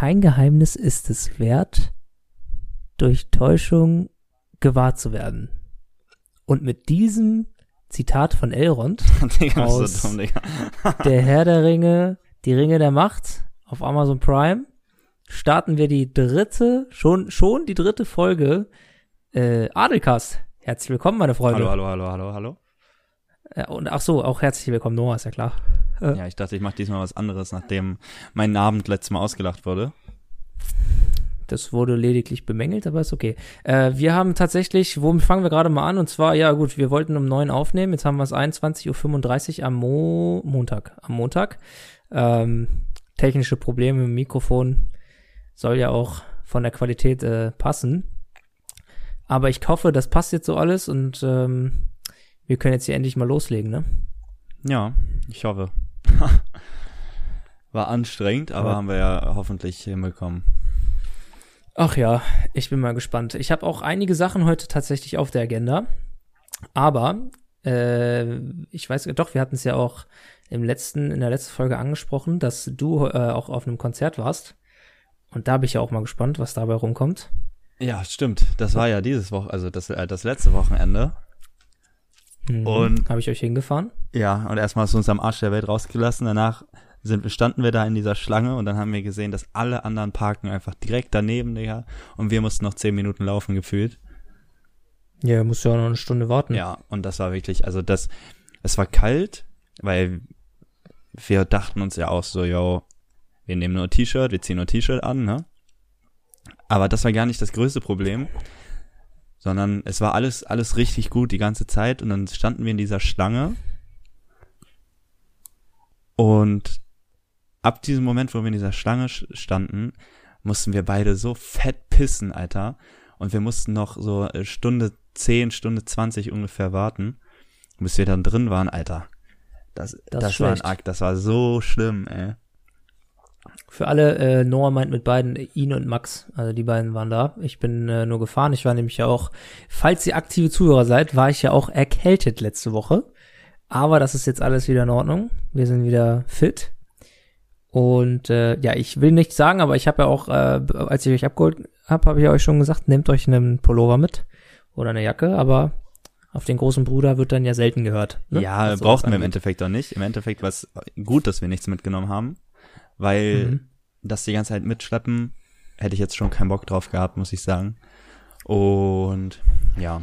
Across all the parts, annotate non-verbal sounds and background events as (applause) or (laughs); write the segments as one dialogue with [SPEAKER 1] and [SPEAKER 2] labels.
[SPEAKER 1] kein Geheimnis ist es wert, durch Täuschung gewahrt zu werden. Und mit diesem Zitat von Elrond (laughs)
[SPEAKER 2] Digga,
[SPEAKER 1] aus
[SPEAKER 2] du dumm. (laughs)
[SPEAKER 1] Der Herr der Ringe, die Ringe der Macht auf Amazon Prime starten wir die dritte, schon, schon die dritte Folge äh, Adelcast. Herzlich willkommen, meine Freunde.
[SPEAKER 2] Hallo, hallo, hallo, hallo, hallo.
[SPEAKER 1] Ja, und ach so, auch herzlich willkommen, Noah, ist ja klar. Äh,
[SPEAKER 2] Ja, ich dachte, ich mache diesmal was anderes, nachdem mein Abend letztes Mal ausgelacht wurde.
[SPEAKER 1] Das wurde lediglich bemängelt, aber ist okay. Äh, wir haben tatsächlich, womit fangen wir gerade mal an? Und zwar, ja gut, wir wollten um neun aufnehmen. Jetzt haben wir es 21.35 Uhr am Mo Montag. Am Montag. Ähm, technische Probleme im Mikrofon. Soll ja auch von der Qualität äh, passen. Aber ich hoffe, das passt jetzt so alles und ähm, wir können jetzt hier endlich mal loslegen, ne?
[SPEAKER 2] Ja, ich hoffe. (laughs) War anstrengend, aber
[SPEAKER 1] Aber-
[SPEAKER 2] haben wir ja hoffentlich hinbekommen.
[SPEAKER 1] Ach ja, ich bin mal gespannt. Ich habe auch einige Sachen heute tatsächlich auf der Agenda. Aber äh, ich weiß doch, wir hatten es ja auch im letzten, in der letzten Folge angesprochen, dass du äh, auch auf einem Konzert warst. Und da bin ich ja auch mal gespannt, was dabei rumkommt.
[SPEAKER 2] Ja, stimmt. Das war ja dieses Woche, also das, äh, das letzte Wochenende.
[SPEAKER 1] Mhm. Habe ich euch hingefahren?
[SPEAKER 2] Ja, und erstmal hast du uns am Arsch der Welt rausgelassen. Danach sind, standen wir da in dieser Schlange und dann haben wir gesehen, dass alle anderen parken einfach direkt daneben, Digga. Und wir mussten noch zehn Minuten laufen gefühlt.
[SPEAKER 1] Ja, musst ja auch noch eine Stunde warten.
[SPEAKER 2] Ja, und das war wirklich, also das, es war kalt, weil wir dachten uns ja auch so, yo, wir nehmen nur T-Shirt, wir ziehen nur T-Shirt an, ne? Aber das war gar nicht das größte Problem, sondern es war alles, alles richtig gut die ganze Zeit und dann standen wir in dieser Schlange und ab diesem Moment, wo wir in dieser Schlange sch- standen, mussten wir beide so fett pissen, Alter. Und wir mussten noch so äh, Stunde 10, Stunde 20 ungefähr warten, bis wir dann drin waren, Alter. Das,
[SPEAKER 1] Das
[SPEAKER 2] das, war ein. Akt, das war so schlimm, ey.
[SPEAKER 1] Für alle, äh, Noah meint mit beiden ihn und Max. Also die beiden waren da. Ich bin äh, nur gefahren. Ich war nämlich ja auch, falls ihr aktive Zuhörer seid, war ich ja auch erkältet letzte Woche. Aber das ist jetzt alles wieder in Ordnung. Wir sind wieder fit. Und äh, ja, ich will nichts sagen, aber ich habe ja auch, äh, als ich euch abgeholt habe, habe ich euch schon gesagt, nehmt euch einen Pullover mit oder eine Jacke, aber auf den großen Bruder wird dann ja selten gehört. Ne?
[SPEAKER 2] Ja, brauchten wir im. Endeffekt auch nicht. Im Endeffekt war es gut, dass wir nichts mitgenommen haben, weil
[SPEAKER 1] Mhm.
[SPEAKER 2] das die ganze Zeit mitschleppen, hätte ich jetzt schon keinen Bock drauf gehabt, muss ich sagen. Und ja.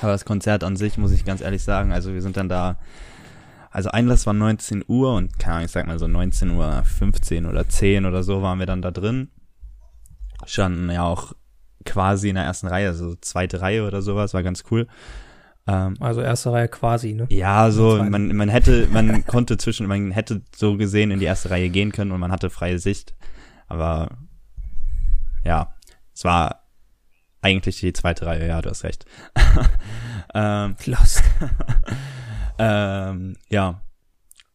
[SPEAKER 2] Aber das Konzert an sich, muss ich ganz ehrlich sagen, also wir sind dann da, also Einlass war 19 Uhr und keine Ahnung, ich sag mal so 19 Uhr 15 oder 10 oder so waren wir dann da drin. Standen ja auch quasi in der ersten Reihe, also zweite Reihe oder sowas, war ganz cool. Ähm,
[SPEAKER 1] Also erste Reihe quasi, ne?
[SPEAKER 2] ja, so, man, man hätte, man konnte zwischen, man hätte so gesehen in die erste Reihe gehen können und man hatte freie Sicht. Aber ja, es war eigentlich die zweite Reihe, ja, du hast recht. (laughs) ähm,
[SPEAKER 1] Lost. (laughs)
[SPEAKER 2] ähm, ja.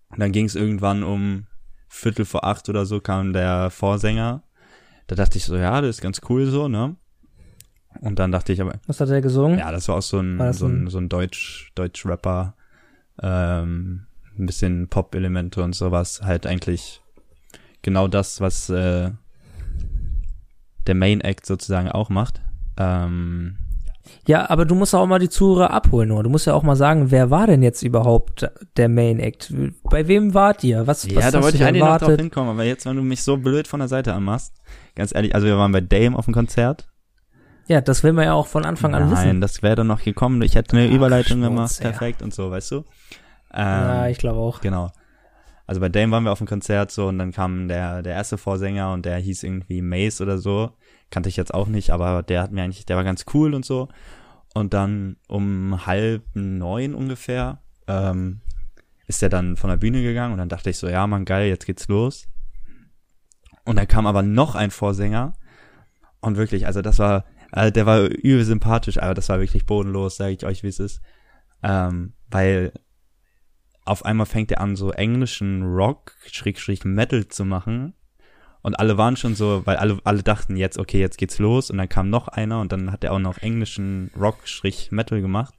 [SPEAKER 2] Und dann ging es irgendwann um Viertel vor acht oder so kam der Vorsänger. Da dachte ich so, ja, das ist ganz cool so, ne? Und dann dachte ich aber,
[SPEAKER 1] Was hat er gesungen?
[SPEAKER 2] ja, das war auch so ein, so ein, so ein Deutsch, Deutsch-Rapper, ähm, ein bisschen Pop-Elemente und sowas. Halt eigentlich genau das, was äh, der Main Act sozusagen auch macht. Ähm,
[SPEAKER 1] Ja, aber du musst auch mal die Zuhörer abholen, nur. Du musst ja auch mal sagen, wer war denn jetzt überhaupt der Main Act? Bei wem wart ihr? Was,
[SPEAKER 2] ja,
[SPEAKER 1] was
[SPEAKER 2] da wollte ich eigentlich noch drauf hinkommen, aber jetzt, wenn du mich so blöd von der Seite anmachst, ganz ehrlich, also wir waren bei Dame auf dem Konzert.
[SPEAKER 1] Ja, das will man ja auch von Anfang an
[SPEAKER 2] Nein,
[SPEAKER 1] wissen.
[SPEAKER 2] das wäre dann noch gekommen. Ich hätte eine
[SPEAKER 1] Ach,
[SPEAKER 2] Überleitung
[SPEAKER 1] Schmutz,
[SPEAKER 2] gemacht,
[SPEAKER 1] ja.
[SPEAKER 2] perfekt und so, weißt du? Ähm,
[SPEAKER 1] ja, ich glaube auch.
[SPEAKER 2] Genau. Also bei Dame waren wir auf dem Konzert so und dann kam der, der erste Vorsänger und der hieß irgendwie Mace oder so. Kannte ich jetzt auch nicht, aber der hat mir eigentlich, der war ganz cool und so. Und dann um halb neun ungefähr ähm, ist er dann von der Bühne gegangen und dann dachte ich so, ja man, geil, jetzt geht's los. Und dann kam aber noch ein Vorsänger und wirklich, also das war, also der war übel sympathisch, aber das war wirklich bodenlos, sage ich euch, wie es ist. Ähm, weil auf einmal fängt er an, so englischen Rock, Schrägstrich Metal zu machen. Und alle waren schon so, weil alle, alle dachten jetzt, okay, jetzt geht's los. Und dann kam noch einer und dann hat er auch noch englischen Rock, Strich Metal gemacht.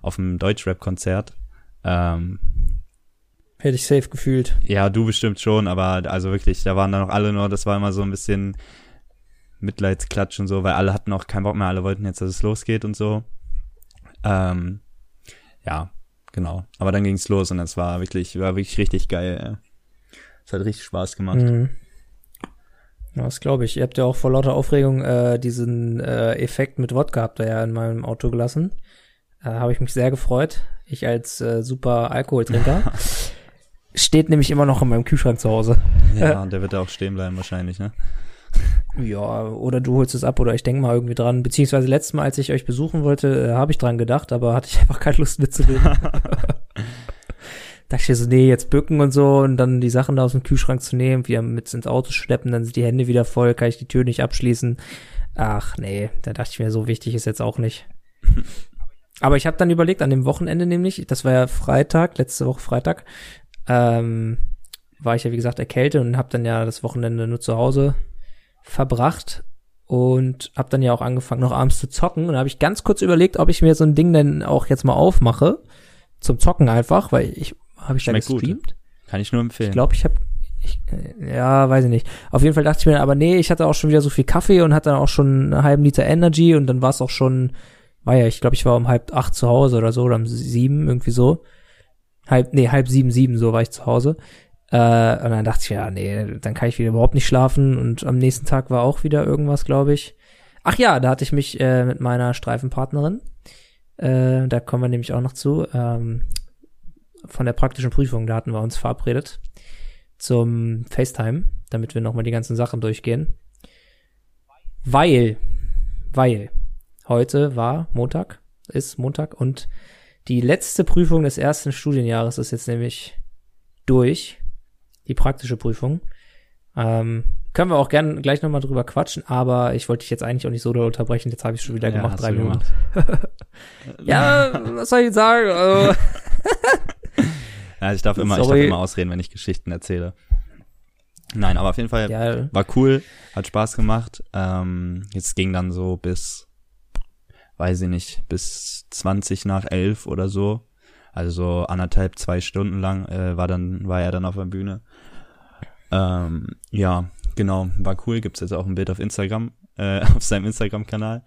[SPEAKER 2] Auf einem Deutschrap-Konzert. Ähm,
[SPEAKER 1] Hätte ich safe gefühlt.
[SPEAKER 2] Ja, du bestimmt schon, aber also wirklich, da waren dann noch alle nur, das war immer so ein bisschen Mitleidsklatsch und so, weil alle hatten auch keinen Bock mehr, alle wollten jetzt, dass es losgeht und so. Ähm, ja, genau. Aber dann ging's los und es war wirklich, war wirklich richtig geil. Es hat richtig Spaß gemacht. Mhm.
[SPEAKER 1] Ja, das glaube ich. Ihr habt ja auch vor lauter Aufregung äh, diesen äh, Effekt mit Wodka habt ihr ja in meinem Auto gelassen. Äh, Habe ich mich sehr gefreut. Ich als äh, super Alkoholtrinker. (laughs) Steht nämlich immer noch in meinem Kühlschrank zu Hause.
[SPEAKER 2] Ja, (laughs) und der wird da auch stehen bleiben wahrscheinlich, ne?
[SPEAKER 1] Ja, oder du holst es ab oder ich denke mal irgendwie dran. Beziehungsweise letztes Mal, als ich euch besuchen wollte, äh, habe ich dran gedacht, aber hatte ich (laughs) einfach keine Lust mitzureden. (laughs) dachte ich so, nee, jetzt bücken und so und dann die Sachen da aus dem Kühlschrank zu nehmen, wieder mit ins Auto schleppen, dann sind die Hände wieder voll, kann ich die Tür nicht abschließen. Ach nee, da dachte ich mir, so wichtig ist jetzt auch nicht. (laughs) Aber ich habe dann überlegt, an dem Wochenende nämlich, das war ja Freitag, letzte Woche Freitag, ähm, war ich ja wie gesagt erkältet und habe dann ja das Wochenende nur zu Hause verbracht und habe dann ja auch angefangen noch abends zu zocken und habe ich ganz kurz überlegt, ob ich mir so ein Ding denn auch jetzt mal aufmache zum Zocken einfach, weil ich habe ich da gestreamt. Gut.
[SPEAKER 2] Kann ich nur empfehlen.
[SPEAKER 1] Ich glaube, ich habe ich, ja, weiß ich nicht. Auf jeden Fall dachte ich mir, aber nee, ich hatte auch schon wieder so viel Kaffee und hatte dann auch schon einen halben Liter Energy und dann war es auch schon, war ja, ich glaube, ich war um halb acht zu Hause oder so oder um sieben, irgendwie so halb, nee, halb sieben, sieben, so war ich zu Hause. Äh, und dann dachte ich, ja, nee, dann kann ich wieder überhaupt nicht schlafen. Und am nächsten Tag war auch wieder irgendwas, glaube ich. Ach ja, da hatte ich mich äh, mit meiner Streifenpartnerin, äh, da kommen wir nämlich auch noch zu, ähm, von der praktischen Prüfung, da hatten wir uns verabredet zum FaceTime, damit wir nochmal die ganzen Sachen durchgehen. Weil, weil heute war Montag, ist Montag und die letzte Prüfung des ersten Studienjahres ist jetzt nämlich durch. Die praktische Prüfung. Ähm, können wir auch gerne gleich nochmal drüber quatschen, aber ich wollte dich jetzt eigentlich auch nicht so doll unterbrechen. Jetzt habe ich schon wieder ja, gemacht, drei Minuten. (laughs) ja, was soll ich sagen? Also
[SPEAKER 2] ja, ich darf immer, ich darf immer ausreden, wenn ich Geschichten erzähle. Nein, aber auf jeden Fall ja. war cool, hat Spaß gemacht. Ähm, jetzt ging dann so bis weiß ich nicht, bis 20 nach 11 oder so. Also so anderthalb, zwei Stunden lang äh, war dann war er dann auf der Bühne. Ähm, ja, genau, war cool. Gibt's jetzt auch ein Bild auf Instagram, äh, (laughs) auf seinem Instagram-Kanal.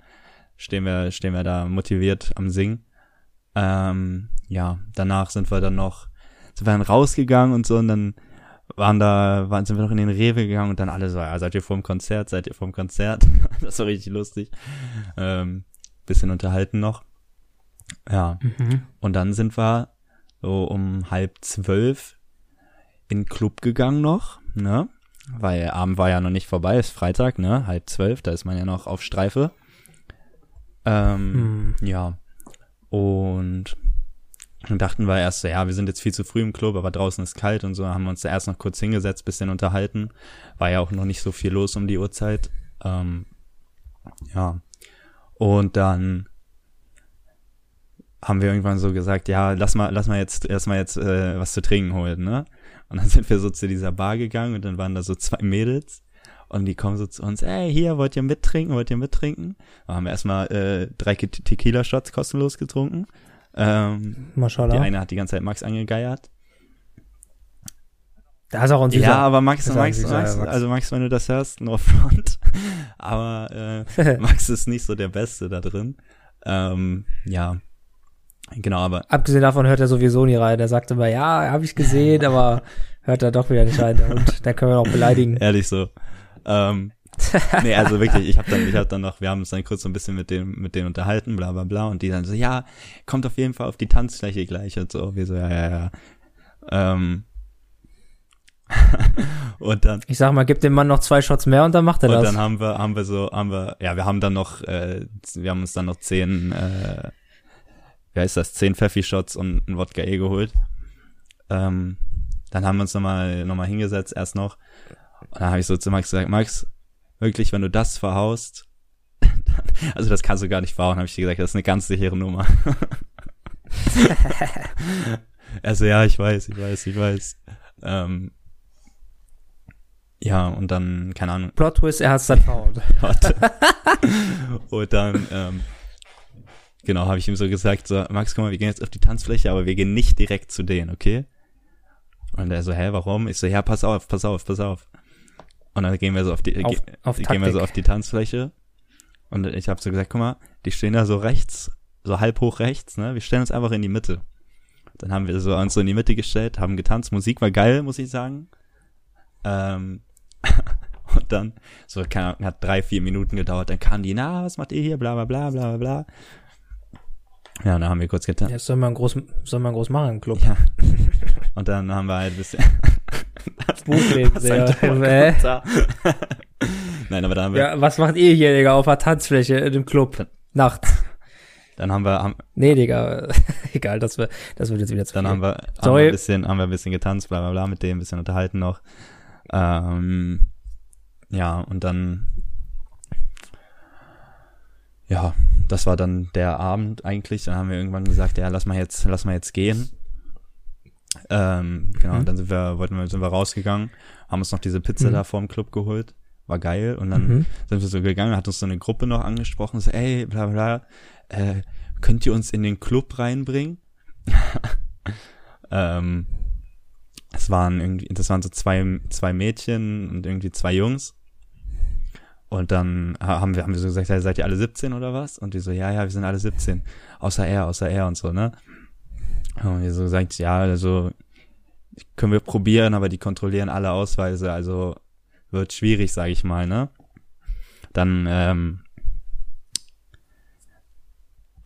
[SPEAKER 2] Stehen wir, stehen wir da motiviert am Singen. Ähm, ja, danach sind wir dann noch, sind wir dann rausgegangen und so und dann waren da, waren, sind wir noch in den Rewe gegangen und dann alle so, ja, seid ihr vorm Konzert, seid ihr vorm Konzert? (laughs) das war richtig lustig. Ähm, bisschen unterhalten noch. Ja. Mhm. Und dann sind wir so um halb zwölf in den Club gegangen noch, ne? Weil Abend war ja noch nicht vorbei, ist Freitag, ne? Halb zwölf, da ist man ja noch auf Streife. Ähm, mhm. Ja. Und dann dachten wir erst so, ja, wir sind jetzt viel zu früh im Club, aber draußen ist kalt und so, haben wir uns da erst noch kurz hingesetzt, bisschen unterhalten. War ja auch noch nicht so viel los um die Uhrzeit. Ähm, ja. Und dann haben wir irgendwann so gesagt, ja, lass mal, lass mal jetzt erstmal jetzt äh, was zu trinken holen, ne? Und dann sind wir so zu dieser Bar gegangen und dann waren da so zwei Mädels und die kommen so zu uns, ey, hier, wollt ihr mittrinken, wollt ihr mittrinken? Dann haben wir erstmal äh, drei Tequila-Shots kostenlos getrunken. Ähm, Maschallah. Die eine hat die ganze Zeit Max angegeiert.
[SPEAKER 1] Da ist auch ein
[SPEAKER 2] süßer. Ja, aber Max, Max, Max, Max, also Max, wenn du das hörst, no front. (laughs) aber äh, (laughs) Max ist nicht so der Beste da drin. Ähm, ja, genau, aber.
[SPEAKER 1] Abgesehen davon hört er sowieso nie rein. Er sagt immer, ja, habe ich gesehen, (laughs) aber hört er doch wieder nicht rein. Und dann können wir auch beleidigen. (laughs)
[SPEAKER 2] Ehrlich so. Ähm, nee, also wirklich, ich habe dann, ich habe dann noch, wir haben uns dann kurz so ein bisschen mit dem, mit denen unterhalten, bla bla bla, und die dann so, ja, kommt auf jeden Fall auf die Tanzfläche gleich und so, wir so, ja, ja, ja. Ähm, (laughs) und dann.
[SPEAKER 1] Ich sag mal, gib dem Mann noch zwei Shots mehr und dann macht er
[SPEAKER 2] und
[SPEAKER 1] das.
[SPEAKER 2] Und dann haben wir, haben wir so, haben wir, ja, wir haben dann noch, äh, wir haben uns dann noch zehn, äh, wie heißt das, zehn Pfeffi-Shots und ein Wodka E geholt. Ähm, dann haben wir uns nochmal, noch mal hingesetzt, erst noch. Und dann habe ich so zu Max gesagt, Max, wirklich, wenn du das verhaust, (laughs) also das kannst du gar nicht verhauen, habe ich dir gesagt, das ist eine ganz sichere Nummer. (laughs) also ja, ich weiß, ich weiß, ich weiß. Ähm, ja, und dann, keine Ahnung.
[SPEAKER 1] Plot Twist, er hat's dann verhauen. (laughs)
[SPEAKER 2] und dann, ähm, genau, habe ich ihm so gesagt, so, Max, guck mal, wir gehen jetzt auf die Tanzfläche, aber wir gehen nicht direkt zu denen, okay? Und er so, hä, warum? Ich so, ja, pass auf, pass auf, pass auf. Und dann gehen wir so auf die,
[SPEAKER 1] Auf- auf
[SPEAKER 2] gehen wir so auf die Tanzfläche. Und ich habe so gesagt, guck mal, die stehen da so rechts, so halb hoch rechts, ne? Wir stellen uns einfach in die Mitte. Dann haben wir so uns so in die Mitte gestellt, haben getanzt. Musik war geil, muss ich sagen. Ähm, (laughs) und dann, so, keine Ahnung, hat drei, vier Minuten gedauert. Dann kamen die, na, was macht ihr hier? Bla, bla, bla, bla, bla. Ja, dann haben wir kurz getanzt.
[SPEAKER 1] Ja, das soll man groß, soll man groß machen im Club.
[SPEAKER 2] Ja. (laughs) Und dann haben wir halt ein bisschen. (laughs)
[SPEAKER 1] Buchleben,
[SPEAKER 2] Was ein
[SPEAKER 1] Digga.
[SPEAKER 2] dummer
[SPEAKER 1] Äh?
[SPEAKER 2] Nein, aber dann haben wir,
[SPEAKER 1] Ja, was macht ihr hier, Digga, auf der Tanzfläche in dem Club? Nachts.
[SPEAKER 2] dann haben wir, haben,
[SPEAKER 1] Nee, Digga. (laughs) Egal, das wird, das wird jetzt wieder zu
[SPEAKER 2] dann
[SPEAKER 1] viel.
[SPEAKER 2] haben wir, haben
[SPEAKER 1] Sorry.
[SPEAKER 2] wir ein bisschen, haben wir ein bisschen getanzt, bla, bla, bla, mit dem ein bisschen unterhalten noch. Ähm, ja, und dann, ja, das war dann der Abend eigentlich. Dann haben wir irgendwann gesagt, ja, lass mal jetzt, lass mal jetzt gehen. Ähm, genau,
[SPEAKER 1] Mhm.
[SPEAKER 2] dann sind wir, wollten wir, sind wir rausgegangen, haben uns noch diese Pizza
[SPEAKER 1] Mhm.
[SPEAKER 2] da vorm Club geholt. War geil. Und dann
[SPEAKER 1] Mhm.
[SPEAKER 2] sind wir so gegangen, hat uns so eine Gruppe noch angesprochen, so, ey, bla bla, äh, könnt ihr uns in den Club reinbringen? (laughs) ähm, es waren irgendwie, das waren so zwei, zwei Mädchen und irgendwie zwei Jungs. Und dann ha- haben wir, haben wir so gesagt, ja, seid ihr alle 17 oder was? Und die so, ja, ja, wir sind alle 17. Außer er, außer er und so, ne? Und wir so gesagt, ja, also, können wir probieren, aber die kontrollieren alle Ausweise, also wird schwierig, sage ich mal, ne? Dann ähm,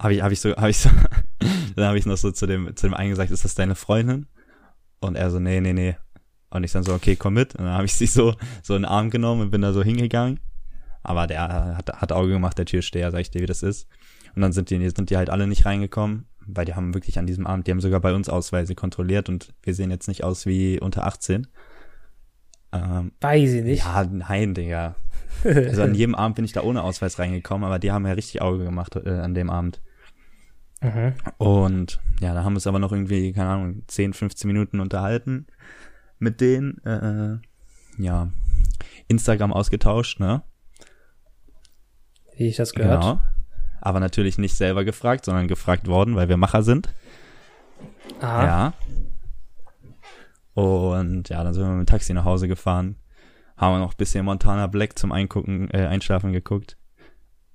[SPEAKER 2] habe ich habe ich so habe ich so (laughs) dann habe ich noch so zu dem zu dem einen gesagt, ist das deine Freundin? Und er so nee, nee, nee. Und ich dann so okay, komm mit. Und dann habe ich sie so so in den Arm genommen und bin da so hingegangen. Aber der hat hat Auge gemacht, der Türsteher, sag ich dir, wie das ist. Und dann sind die sind die halt alle nicht reingekommen, weil die haben wirklich an diesem Abend, die haben sogar bei uns Ausweise kontrolliert und wir sehen jetzt nicht aus wie unter 18. Ähm,
[SPEAKER 1] Weiß ich nicht.
[SPEAKER 2] ja, nein, Digga. Also an (laughs) jedem Abend bin ich da ohne Ausweis reingekommen, aber die haben ja richtig Auge gemacht äh, an dem Abend.
[SPEAKER 1] Mhm.
[SPEAKER 2] Und ja, da haben wir uns aber noch irgendwie, keine Ahnung, 10, 15 Minuten unterhalten mit denen. Äh, ja, Instagram ausgetauscht, ne?
[SPEAKER 1] Wie ich das gehört.
[SPEAKER 2] Genau. Aber natürlich nicht selber gefragt, sondern gefragt worden, weil wir Macher sind.
[SPEAKER 1] Aha.
[SPEAKER 2] Ja. Und ja, dann sind wir mit dem Taxi nach Hause gefahren. Haben wir noch ein bisschen Montana Black zum Eingucken, äh, Einschlafen geguckt.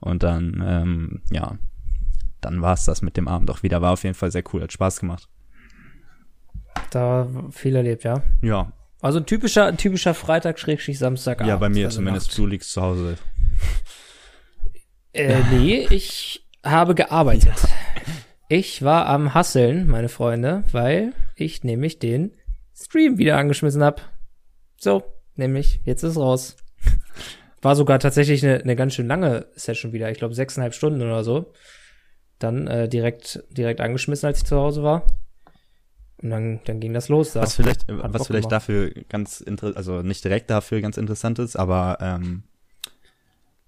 [SPEAKER 2] Und dann, ähm, ja, dann war es das mit dem Abend auch wieder. War auf jeden Fall sehr cool, hat Spaß gemacht.
[SPEAKER 1] Da viel erlebt, ja.
[SPEAKER 2] Ja,
[SPEAKER 1] Also ein typischer, ein typischer Freitag, Schrägstrich, Samstag.
[SPEAKER 2] ja, bei mir
[SPEAKER 1] also
[SPEAKER 2] zumindest.
[SPEAKER 1] Nacht.
[SPEAKER 2] Du liegst zu Hause.
[SPEAKER 1] Äh, nee, ich habe gearbeitet. Ich war am Hasseln, meine Freunde, weil ich nämlich den Stream wieder angeschmissen hab. So, nämlich, jetzt ist raus. War sogar tatsächlich eine, eine ganz schön lange Session wieder. Ich glaube, sechseinhalb Stunden oder so. Dann äh, direkt, direkt angeschmissen, als ich zu Hause war. Und dann, dann ging das los. Da.
[SPEAKER 2] Was vielleicht,
[SPEAKER 1] Hat
[SPEAKER 2] was
[SPEAKER 1] Bock
[SPEAKER 2] vielleicht
[SPEAKER 1] gemacht.
[SPEAKER 2] dafür ganz interessant, also nicht direkt dafür ganz interessant ist, aber ähm,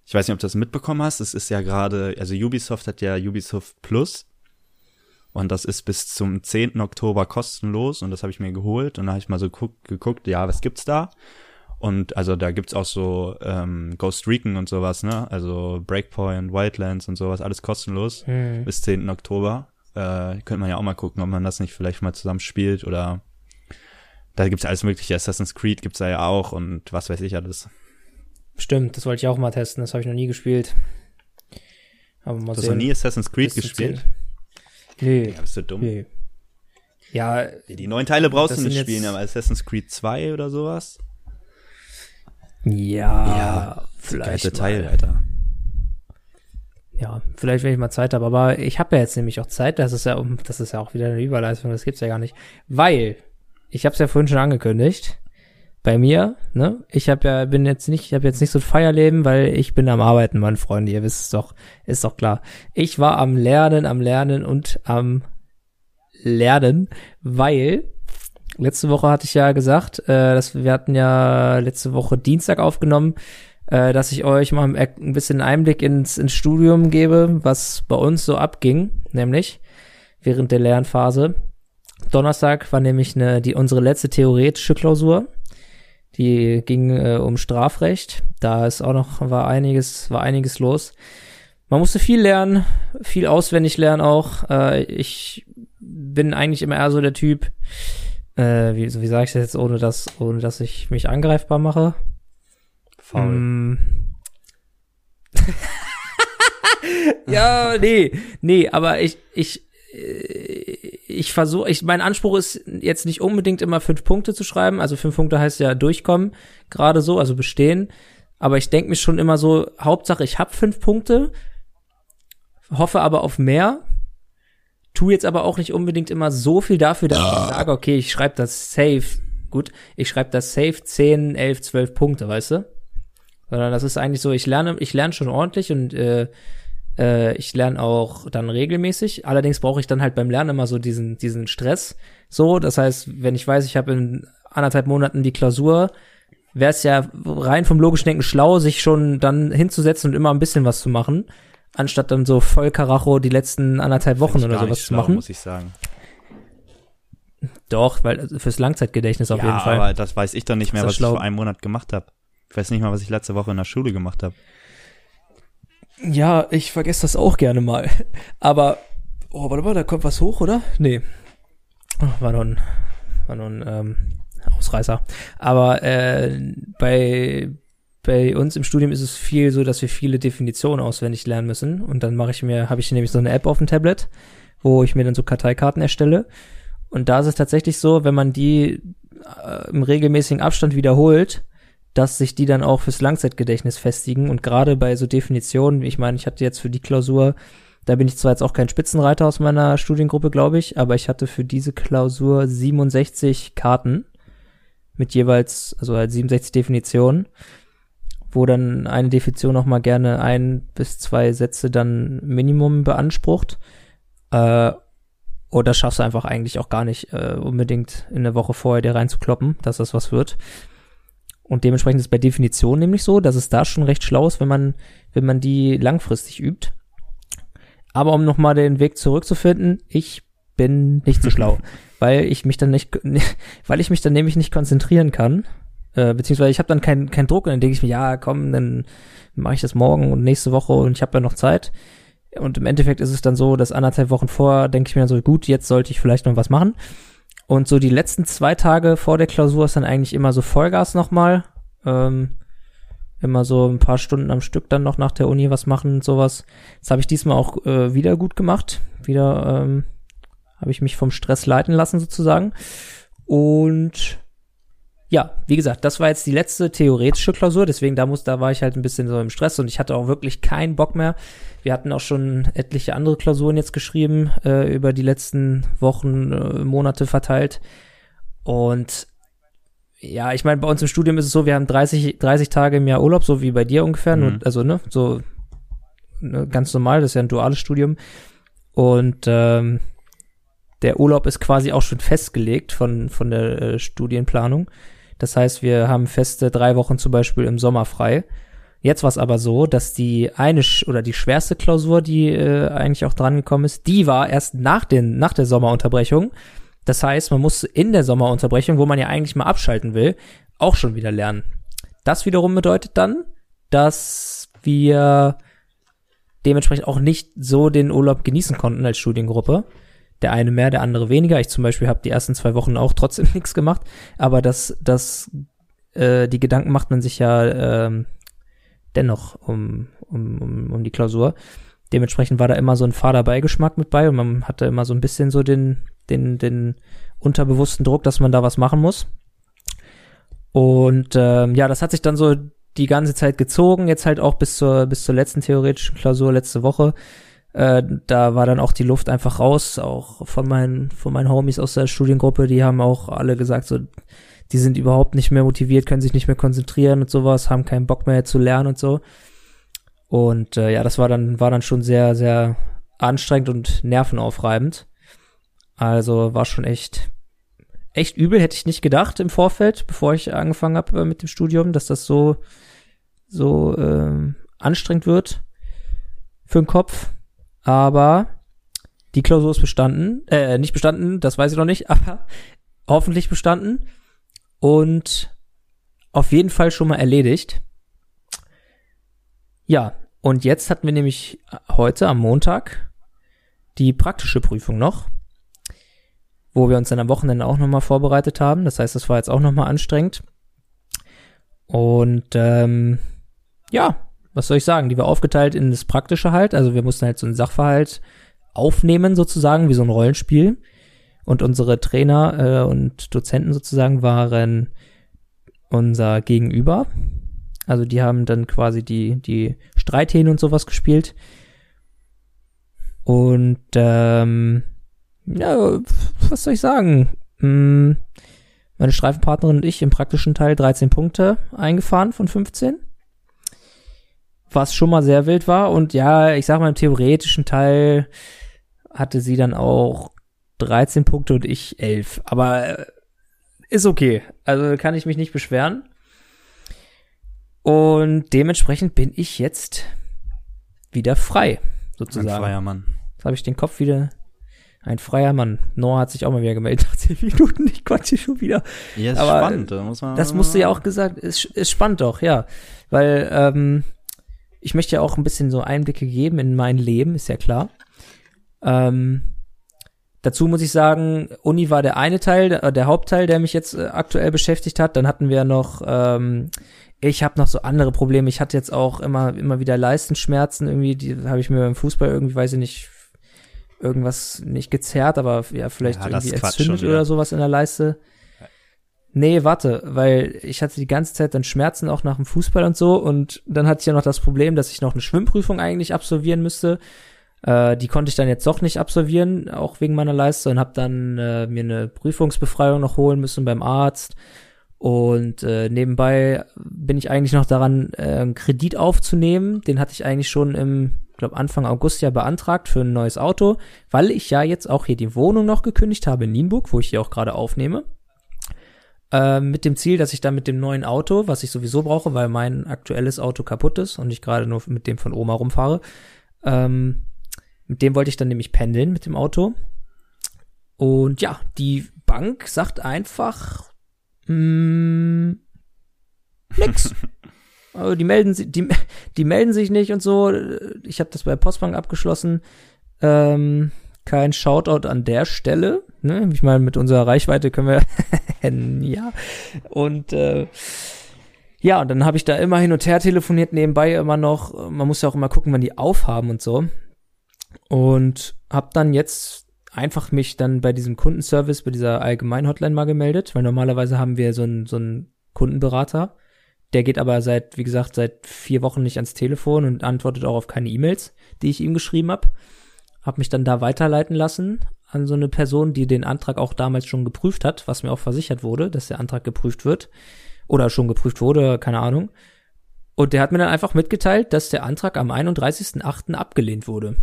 [SPEAKER 2] ich weiß nicht, ob du das mitbekommen hast. Es ist ja gerade, also Ubisoft hat ja Ubisoft Plus und das ist bis zum 10. Oktober kostenlos und das habe ich mir geholt und da habe ich mal so geguckt, geguckt, ja, was gibt's da? Und also da gibt's auch so ähm, Ghost Recon und sowas, ne? Also Breakpoint, Wildlands und sowas, alles kostenlos
[SPEAKER 1] Hm.
[SPEAKER 2] bis 10. Oktober. Äh, könnte man ja auch mal gucken, ob man das nicht vielleicht mal zusammen spielt oder da gibt's alles mögliche. Assassin's Creed gibt's da ja auch und was weiß ich alles.
[SPEAKER 1] Stimmt, das wollte ich auch mal testen. Das habe ich noch nie gespielt. Aber mal
[SPEAKER 2] Du hast
[SPEAKER 1] sehen.
[SPEAKER 2] noch nie Assassin's Creed
[SPEAKER 1] Bis
[SPEAKER 2] gespielt?
[SPEAKER 1] 10. Nee,
[SPEAKER 2] Ja, bist du dumm.
[SPEAKER 1] nee. Ja,
[SPEAKER 2] Die neuen Teile brauchst du nicht spielen, aber Assassin's Creed 2 oder sowas?
[SPEAKER 1] ja, vielleicht
[SPEAKER 2] Geile
[SPEAKER 1] mal.
[SPEAKER 2] Teil, Alter.
[SPEAKER 1] Ja, vielleicht, wenn ich mal Zeit habe. Aber ich habe ja jetzt nämlich auch Zeit. Das ist ja, um- das ist ja auch wieder eine Überleitung. Das gibt's ja gar nicht. Weil, ich habe es ja vorhin schon angekündigt. Bei mir, ne? Ich habe ja, bin jetzt nicht, ich habe jetzt nicht so ein Feierleben, weil ich bin am Arbeiten, meine Freunde. Ihr wisst es doch, ist doch klar. Ich war am Lernen, am Lernen und am Lernen, weil letzte Woche hatte ich ja gesagt, äh, dass wir hatten ja letzte Woche Dienstag aufgenommen, äh, dass ich euch mal ein bisschen Einblick ins, ins Studium gebe, was bei uns so abging, nämlich während der Lernphase. Donnerstag war nämlich eine, die, unsere letzte theoretische Klausur. Die ging äh, um Strafrecht. Da ist auch noch, war einiges, war einiges los. Man musste viel lernen, viel auswendig lernen auch. Äh, ich bin eigentlich immer eher so der Typ, Äh, wie, wie sage ich das jetzt, ohne dass, ohne dass ich mich angreifbar mache?
[SPEAKER 2] Faul.
[SPEAKER 1] Mm. (laughs) (laughs) ja, nee, nee, aber ich, ich, ich versuche, ich, mein Anspruch ist jetzt nicht unbedingt immer fünf Punkte zu schreiben. Also fünf Punkte heißt ja durchkommen, gerade so, also bestehen. Aber ich denke mir schon immer so, Hauptsache ich habe fünf Punkte, hoffe aber auf mehr, tu jetzt aber auch nicht unbedingt immer so viel dafür, dass ich sage, okay, ich schreibe das safe, gut, ich schreibe das safe 10, 11, 12 Punkte, weißt du? Sondern das ist eigentlich so, ich lerne, ich lerne schon ordentlich und äh, äh, ich lerne auch dann regelmäßig. Allerdings brauche ich dann halt beim Lernen immer so diesen, diesen Stress. So, das heißt, wenn ich weiß, ich habe in anderthalb Monaten die Klausur, wäre es ja rein vom logischen Denken schlau, sich schon dann hinzusetzen und immer ein bisschen was zu machen, anstatt dann so voll Karacho die letzten anderthalb Wochen oder sowas zu machen.
[SPEAKER 2] muss ich sagen.
[SPEAKER 1] Doch, weil also fürs Langzeitgedächtnis auf
[SPEAKER 2] ja,
[SPEAKER 1] jeden Fall.
[SPEAKER 2] aber das weiß ich dann nicht mehr, was ich vor einem Monat gemacht habe. Ich weiß nicht mal, was ich letzte Woche in der Schule gemacht habe.
[SPEAKER 1] Ja, ich vergesse das auch gerne mal. (laughs) Aber, oh, warte mal, da kommt was hoch, oder? Nee. War nur ein, war nur ein ähm, Ausreißer. Aber äh, bei, bei uns im Studium ist es viel so, dass wir viele Definitionen auswendig lernen müssen. Und dann mache ich mir, habe ich nämlich so eine App auf dem Tablet, wo ich mir dann so Karteikarten erstelle. Und da ist es tatsächlich so, wenn man die äh, im regelmäßigen Abstand wiederholt, dass sich die dann auch fürs Langzeitgedächtnis festigen. Und gerade bei so Definitionen, ich meine, ich hatte jetzt für die Klausur, da bin ich zwar jetzt auch kein Spitzenreiter aus meiner Studiengruppe, glaube ich, aber ich hatte für diese Klausur 67 Karten mit jeweils, also halt 67 Definitionen, wo dann eine Definition noch mal gerne ein bis zwei Sätze dann Minimum beansprucht. Äh, oder schaffst du einfach eigentlich auch gar nicht äh, unbedingt in der Woche vorher dir reinzukloppen, dass das was wird. Und dementsprechend ist es bei Definition nämlich so, dass es da schon recht schlau ist, wenn man, wenn man die langfristig übt. Aber um nochmal den Weg zurückzufinden, ich bin nicht so schlau, (laughs) weil ich mich dann nicht, (laughs) weil ich mich dann nämlich nicht konzentrieren kann, äh, beziehungsweise ich habe dann keinen keinen Druck und dann denke ich mir, ja, komm, dann mache ich das morgen und nächste Woche und ich habe ja noch Zeit. Und im Endeffekt ist es dann so, dass anderthalb Wochen vorher denke ich mir dann so, gut, jetzt sollte ich vielleicht noch was machen. Und so die letzten zwei Tage vor der Klausur ist dann eigentlich immer so Vollgas nochmal. Ähm, immer so ein paar Stunden am Stück dann noch nach der Uni was machen und sowas. Das habe ich diesmal auch äh, wieder gut gemacht. Wieder ähm, habe ich mich vom Stress leiten lassen sozusagen. Und ja, wie gesagt, das war jetzt die letzte theoretische Klausur, deswegen da muss, da war ich halt ein bisschen so im Stress und ich hatte auch wirklich keinen Bock mehr. Wir hatten auch schon etliche andere Klausuren jetzt geschrieben, äh, über die letzten Wochen, äh, Monate verteilt. Und ja, ich meine, bei uns im Studium ist es so, wir haben 30, 30 Tage im Jahr Urlaub, so wie bei dir ungefähr.
[SPEAKER 2] Mhm.
[SPEAKER 1] Nur, also, ne, so ne, ganz normal, das ist ja ein duales Studium. Und ähm, der Urlaub ist quasi auch schon festgelegt von, von der äh, Studienplanung. Das heißt, wir haben feste drei Wochen zum Beispiel im Sommer frei. Jetzt war es aber so, dass die eine oder die schwerste Klausur, die äh, eigentlich auch dran gekommen ist, die war erst nach, den, nach der Sommerunterbrechung. Das heißt, man muss in der Sommerunterbrechung, wo man ja eigentlich mal abschalten will, auch schon wieder lernen. Das wiederum bedeutet dann, dass wir dementsprechend auch nicht so den Urlaub genießen konnten als Studiengruppe. Der eine mehr, der andere weniger. Ich zum Beispiel habe die ersten zwei Wochen auch trotzdem (laughs) nichts gemacht, aber das, das, äh, die Gedanken macht man sich ja ähm, dennoch um, um, um, um die Klausur. Dementsprechend war da immer so ein fader Beigeschmack mit bei und man hatte immer so ein bisschen so den, den, den unterbewussten Druck, dass man da was machen muss. Und ähm, ja, das hat sich dann so die ganze Zeit gezogen, jetzt halt auch bis zur, bis zur letzten theoretischen Klausur letzte Woche. Äh, da war dann auch die Luft einfach raus, auch von meinen, von meinen Homies aus der Studiengruppe, die haben auch alle gesagt, so, die sind überhaupt nicht mehr motiviert, können sich nicht mehr konzentrieren und sowas, haben keinen Bock mehr zu lernen und so. Und äh, ja, das war dann, war dann schon sehr, sehr anstrengend und nervenaufreibend. Also war schon echt, echt übel, hätte ich nicht gedacht im Vorfeld, bevor ich angefangen habe äh, mit dem Studium, dass das so, so ähm, anstrengend wird für den Kopf. Aber die Klausur ist bestanden, äh, nicht bestanden, das weiß ich noch nicht, (laughs) aber hoffentlich bestanden und auf jeden Fall schon mal erledigt. Ja, und jetzt hatten wir nämlich heute am Montag die praktische Prüfung noch, wo wir uns dann am Wochenende auch nochmal vorbereitet haben. Das heißt, das war jetzt auch nochmal anstrengend. Und ähm, ja, was soll ich sagen? Die war aufgeteilt in das Praktische halt. Also wir mussten halt so einen Sachverhalt aufnehmen sozusagen, wie so ein Rollenspiel. Und unsere Trainer äh, und Dozenten sozusagen waren unser Gegenüber. Also die haben dann quasi die, die Streithähne und sowas gespielt. Und ähm, ja, was soll ich sagen? Hm, meine Streifenpartnerin und ich im praktischen Teil 13 Punkte eingefahren von 15. Was schon mal sehr wild war. Und ja, ich sag mal, im theoretischen Teil hatte sie dann auch 13 Punkte und ich 11. Aber äh, ist okay. Also kann ich mich nicht beschweren. Und dementsprechend bin ich jetzt wieder frei, sozusagen. Ein
[SPEAKER 2] freier Mann.
[SPEAKER 1] Jetzt habe ich den Kopf wieder. Ein freier Mann. Noah hat sich auch mal wieder gemeldet nach 10 Minuten. Ich konnte schon wieder.
[SPEAKER 2] Ja, ist Aber spannend. Da muss man
[SPEAKER 1] das musste ja auch gesagt. Ist, ist spannend doch, ja. Weil ähm, ich möchte ja auch ein bisschen so Einblicke geben in mein Leben, ist ja klar. Ähm, dazu muss ich sagen, Uni war der eine Teil, der, der Hauptteil, der mich jetzt äh, aktuell beschäftigt hat. Dann hatten wir noch, ähm, ich habe noch so andere Probleme. Ich hatte jetzt auch immer, immer wieder Leistenschmerzen irgendwie. Die habe ich mir beim Fußball irgendwie, weiß ich nicht, irgendwas nicht gezerrt, aber ja, vielleicht ja, irgendwie entzündet oder sowas in der Leiste. Nee, warte, weil ich hatte die ganze Zeit dann Schmerzen auch nach dem Fußball und so und dann hatte ich ja noch das Problem, dass ich noch eine Schwimmprüfung eigentlich absolvieren müsste. Äh, die konnte ich dann jetzt doch nicht absolvieren, auch wegen meiner Leiste und habe dann äh, mir eine Prüfungsbefreiung noch holen müssen beim Arzt. Und äh, nebenbei bin ich eigentlich noch daran, äh, einen Kredit aufzunehmen. Den hatte ich eigentlich schon im, glaube Anfang August ja beantragt für ein neues Auto, weil ich ja jetzt auch hier die Wohnung noch gekündigt habe in Nienburg, wo ich hier auch gerade aufnehme. Äh, mit dem Ziel, dass ich dann mit dem neuen Auto, was ich sowieso brauche, weil mein aktuelles Auto kaputt ist und ich gerade nur mit dem von Oma rumfahre, ähm, mit dem wollte ich dann nämlich pendeln mit dem Auto. Und ja, die Bank sagt einfach mm, nix. (laughs) also die melden sich, die, die melden sich nicht und so. Ich habe das bei Postbank abgeschlossen. Ähm, kein Shoutout an der Stelle. Ne? Ich meine, mit unserer Reichweite können wir (laughs) ja. Und äh, ja, und dann habe ich da immer hin und her telefoniert, nebenbei immer noch. Man muss ja auch immer gucken, wann die aufhaben und so. Und habe dann jetzt einfach mich dann bei diesem Kundenservice, bei dieser Allgemein-Hotline mal gemeldet, weil normalerweise haben wir so einen so einen Kundenberater. Der geht aber seit, wie gesagt, seit vier Wochen nicht ans Telefon und antwortet auch auf keine E-Mails, die ich ihm geschrieben habe. Hab mich dann da weiterleiten lassen an so eine Person, die den Antrag auch damals schon geprüft hat, was mir auch versichert wurde, dass der Antrag geprüft wird. Oder schon geprüft wurde, keine Ahnung. Und der hat mir dann einfach mitgeteilt, dass der Antrag am 31.08. abgelehnt wurde.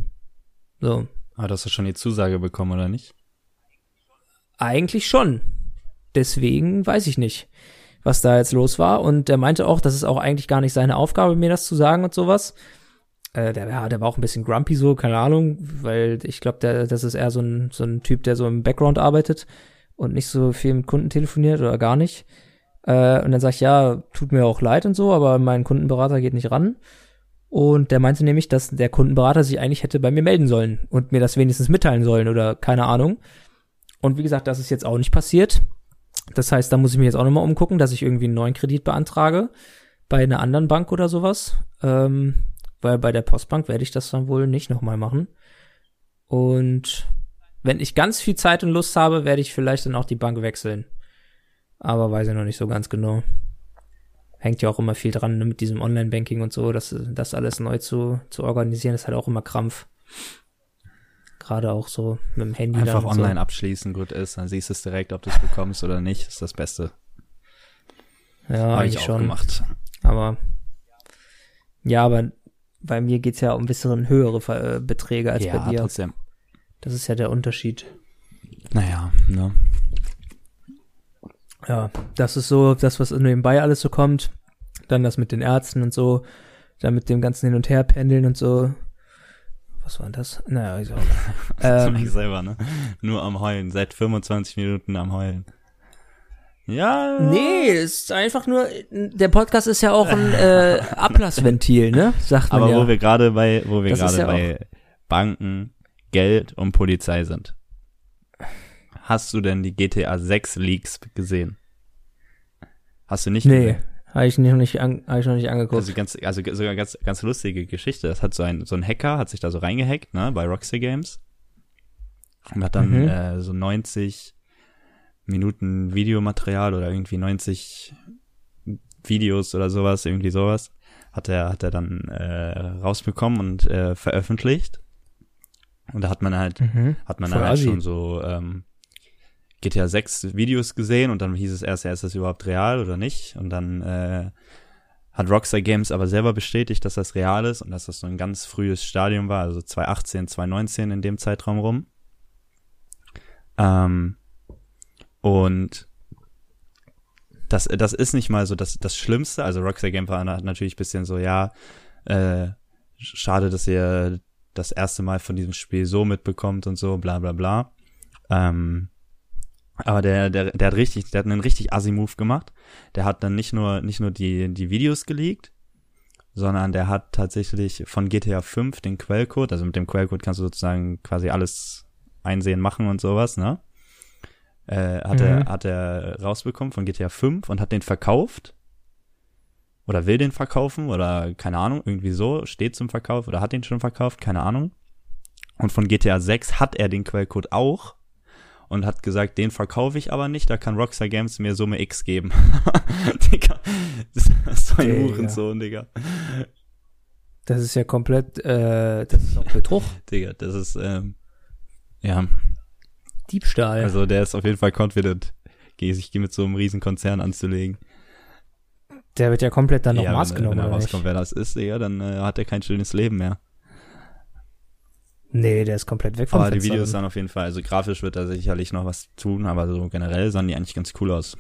[SPEAKER 1] So.
[SPEAKER 2] Aber hast du schon die Zusage bekommen, oder nicht?
[SPEAKER 1] Eigentlich schon. Deswegen weiß ich nicht, was da jetzt los war. Und er meinte auch, das ist auch eigentlich gar nicht seine Aufgabe, mir das zu sagen und sowas. Äh, der, ja, der war auch ein bisschen grumpy so, keine Ahnung, weil ich glaube, das ist eher so ein, so ein Typ, der so im Background arbeitet und nicht so viel mit Kunden telefoniert oder gar nicht. Äh, und dann sag ich, ja, tut mir auch leid und so, aber mein Kundenberater geht nicht ran. Und der meinte nämlich, dass der Kundenberater sich eigentlich hätte bei mir melden sollen und mir das wenigstens mitteilen sollen oder keine Ahnung. Und wie gesagt, das ist jetzt auch nicht passiert. Das heißt, da muss ich mir jetzt auch nochmal umgucken, dass ich irgendwie einen neuen Kredit beantrage bei einer anderen Bank oder sowas. Ähm, weil bei der Postbank werde ich das dann wohl nicht nochmal machen. Und wenn ich ganz viel Zeit und Lust habe, werde ich vielleicht dann auch die Bank wechseln. Aber weiß ich noch nicht so ganz genau. Hängt ja auch immer viel dran ne, mit diesem Online-Banking und so, das, das alles neu zu, zu organisieren, ist halt auch immer Krampf. Gerade auch so mit dem Handy.
[SPEAKER 2] Einfach online so. abschließen, gut ist, dann siehst du es direkt, ob du es bekommst oder nicht, ist das Beste.
[SPEAKER 1] Ja, Habe ich auch schon. gemacht. Aber ja, aber bei mir geht's ja um bisschen höhere äh, Beträge als ja, bei dir. Trotzdem. Das ist ja der Unterschied.
[SPEAKER 2] Naja, ne.
[SPEAKER 1] Ja, das ist so das, was nebenbei alles so kommt. Dann das mit den Ärzten und so. Dann mit dem ganzen Hin- und Her-Pendeln und so. Was war denn das? Naja, ich (laughs)
[SPEAKER 2] ähm, ich selber, ne? Nur am Heulen. Seit 25 Minuten am Heulen. Ja.
[SPEAKER 1] Nee, ist einfach nur, der Podcast ist ja auch ein äh, (laughs) Ablassventil, ne? Sagt man
[SPEAKER 2] Aber
[SPEAKER 1] ja.
[SPEAKER 2] wo wir gerade bei, wo wir gerade ja bei Banken, Geld und Polizei sind. hast du denn die GTA 6 Leaks gesehen? Hast du nicht
[SPEAKER 1] Nee,
[SPEAKER 2] gesehen?
[SPEAKER 1] habe ich, noch nicht an, hab ich noch nicht angeguckt.
[SPEAKER 2] Also ganz, also sogar ganz, ganz lustige Geschichte. Das hat so ein, so ein Hacker, hat sich da so reingehackt, ne, bei Rockstar Games. Und hat dann
[SPEAKER 1] Mhm.
[SPEAKER 2] äh, so 90 Minuten Videomaterial oder irgendwie 90 Videos oder sowas, irgendwie sowas, hat er, hat er dann äh, rausbekommen und äh, veröffentlicht. Und da hat man halt,
[SPEAKER 1] mhm.
[SPEAKER 2] hat man
[SPEAKER 1] Voll
[SPEAKER 2] halt schon so ähm, GTA 6 Videos gesehen und dann hieß es erst, ja, ist das überhaupt real oder nicht? Und dann äh, hat Rockstar Games aber selber bestätigt, dass das real ist und dass das so ein ganz frühes Stadium war, also 2018, 2019 in dem Zeitraum rum. Ähm, und das, das ist nicht mal so das, das Schlimmste. Also Rockstar Games war na- natürlich ein bisschen so, ja, äh, schade, dass ihr das erste Mal von diesem Spiel so mitbekommt und so, bla bla bla. Ähm, aber der, der, der hat richtig, der hat einen richtig assi Move gemacht. Der hat dann nicht nur, nicht nur die, die Videos geleakt, sondern der hat tatsächlich von GTA 5 den Quellcode, also mit dem Quellcode kannst du sozusagen quasi alles einsehen, machen und sowas, ne? Äh, hat
[SPEAKER 1] Mhm.
[SPEAKER 2] er, hat er rausbekommen von GTA 5 und hat den verkauft. Oder will den verkaufen oder keine Ahnung, irgendwie so, steht zum Verkauf oder hat den schon verkauft, keine Ahnung. Und von GTA 6 hat er den Quellcode auch und hat gesagt, den verkaufe ich aber nicht, da kann Rockstar Games mir Summe X geben. (laughs) Digga, das ist so ein
[SPEAKER 1] Digga.
[SPEAKER 2] Hurensohn, Digga.
[SPEAKER 1] Das ist ja komplett, äh, das ist auch Betrug. (laughs)
[SPEAKER 2] Digga, das ist, ähm, ja,
[SPEAKER 1] Diebstahl.
[SPEAKER 2] also der ist auf jeden Fall confident, sich mit so einem riesen Konzern anzulegen.
[SPEAKER 1] der wird ja komplett dann noch
[SPEAKER 2] ja,
[SPEAKER 1] Maß
[SPEAKER 2] wenn,
[SPEAKER 1] genommen,
[SPEAKER 2] wenn er rauskommt, wer das ist, Digga, dann äh, hat er kein schönes Leben mehr.
[SPEAKER 1] Nee, der ist komplett weg vom
[SPEAKER 2] Aber die
[SPEAKER 1] Fenster
[SPEAKER 2] Videos
[SPEAKER 1] dann.
[SPEAKER 2] sahen auf jeden Fall, also grafisch wird da sicherlich noch was tun, aber so generell sahen die eigentlich ganz cool aus.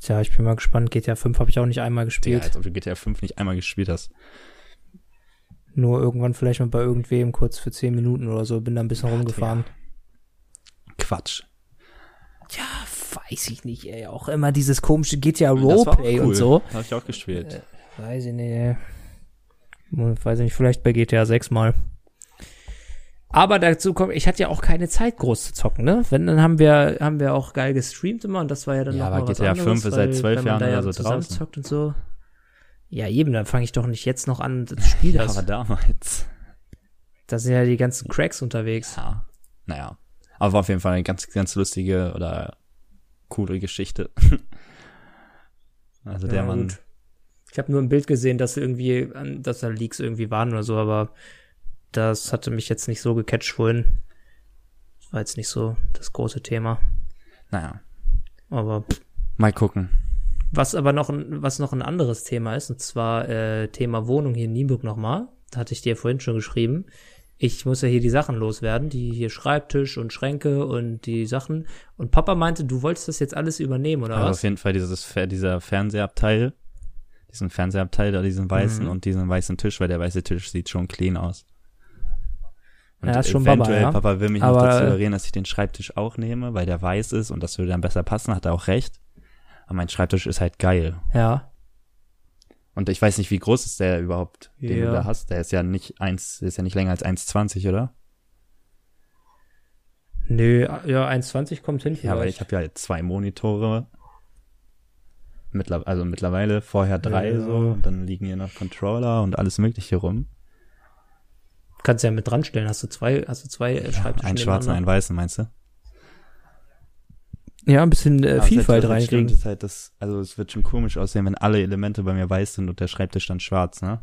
[SPEAKER 1] Tja, ich bin mal gespannt. GTA 5 habe ich auch nicht einmal gespielt.
[SPEAKER 2] als ob du GTA 5 nicht einmal gespielt hast.
[SPEAKER 1] Nur irgendwann vielleicht mal bei irgendwem kurz für 10 Minuten oder so. Bin da ein bisschen
[SPEAKER 2] Ja,
[SPEAKER 1] rumgefahren.
[SPEAKER 2] Quatsch.
[SPEAKER 1] Ja, weiß ich nicht, ey. Auch immer dieses komische GTA Roleplay
[SPEAKER 2] cool.
[SPEAKER 1] und so.
[SPEAKER 2] Habe ich auch gespielt.
[SPEAKER 1] Weiß ich nicht, ey. Weiß ich nicht, vielleicht bei GTA 6 mal. Aber dazu kommt, ich hatte ja auch keine Zeit groß zu zocken, ne? Wenn, dann haben wir, haben wir auch geil gestreamt immer und das war ja dann
[SPEAKER 2] Ja,
[SPEAKER 1] noch
[SPEAKER 2] aber
[SPEAKER 1] mal was
[SPEAKER 2] GTA
[SPEAKER 1] anderes,
[SPEAKER 2] 5 ist seit zwölf Jahren
[SPEAKER 1] ja
[SPEAKER 2] oder so
[SPEAKER 1] zusammen
[SPEAKER 2] draußen.
[SPEAKER 1] zockt und so. Ja, eben, dann fange ich doch nicht jetzt noch an, das Spiel das.
[SPEAKER 2] aber damals.
[SPEAKER 1] Da sind ja die ganzen Cracks unterwegs.
[SPEAKER 2] Ja. Naja. Aber war auf jeden Fall eine ganz, ganz lustige oder coole Geschichte. (laughs) also der
[SPEAKER 1] Ja,
[SPEAKER 2] Mann.
[SPEAKER 1] gut. Ich habe nur ein Bild gesehen, dass irgendwie, an- dass da Leaks irgendwie waren oder so, aber das hatte mich jetzt nicht so gecatcht vorhin. Das war jetzt nicht so das große Thema.
[SPEAKER 2] Naja.
[SPEAKER 1] Aber pff.
[SPEAKER 2] Mal gucken.
[SPEAKER 1] Was aber noch ein, was noch ein anderes Thema ist, und zwar äh, Thema Wohnung hier in Nienburg nochmal. Da hatte ich dir vorhin schon geschrieben. Ich muss ja hier die Sachen loswerden, die hier Schreibtisch und Schränke und die Sachen. Und Papa meinte, du wolltest das jetzt alles übernehmen, oder
[SPEAKER 2] Also
[SPEAKER 1] was?
[SPEAKER 2] auf jeden Fall dieses, dieser Fernsehabteil. Diesen Fernsehabteil da, diesen weißen
[SPEAKER 1] Mhm.
[SPEAKER 2] und diesen weißen Tisch, weil der weiße Tisch sieht schon clean aus. Und
[SPEAKER 1] Ja, ist schon
[SPEAKER 2] eventuell,
[SPEAKER 1] Baba, ja.
[SPEAKER 2] Papa will mich noch
[SPEAKER 1] Aber-
[SPEAKER 2] dazu überreden, dass ich den Schreibtisch auch nehme, weil der weiß ist und das würde dann besser passen, hat er auch recht. Aber mein Schreibtisch ist halt geil.
[SPEAKER 1] Ja.
[SPEAKER 2] Und ich weiß nicht, wie groß ist der überhaupt, den
[SPEAKER 1] Ja.
[SPEAKER 2] du da hast. Der ist ja nicht eins, der ist ja nicht länger als 1,20, oder?
[SPEAKER 1] Nö, ja, 1,20 kommt hin
[SPEAKER 2] Ja, aber ich habe ja jetzt zwei Monitore. Mittler also mittlerweile, vorher drei
[SPEAKER 1] Ja.
[SPEAKER 2] so. Und dann liegen hier noch Controller und alles mögliche rum.
[SPEAKER 1] Kannst ja mit dran stellen. Hast du zwei, hast du zwei äh, Schreibtische
[SPEAKER 2] Ein schwarzen, ein
[SPEAKER 1] nebeneinander?
[SPEAKER 2] weißen, meinst du?
[SPEAKER 1] Ja, ein bisschen äh,
[SPEAKER 2] Ja,
[SPEAKER 1] Vielfalt
[SPEAKER 2] das, das
[SPEAKER 1] reinkriegen.
[SPEAKER 2] Ist halt das, also es wird schon komisch aussehen, wenn alle Elemente bei mir weiß sind und der Schreibtisch dann schwarz, ne?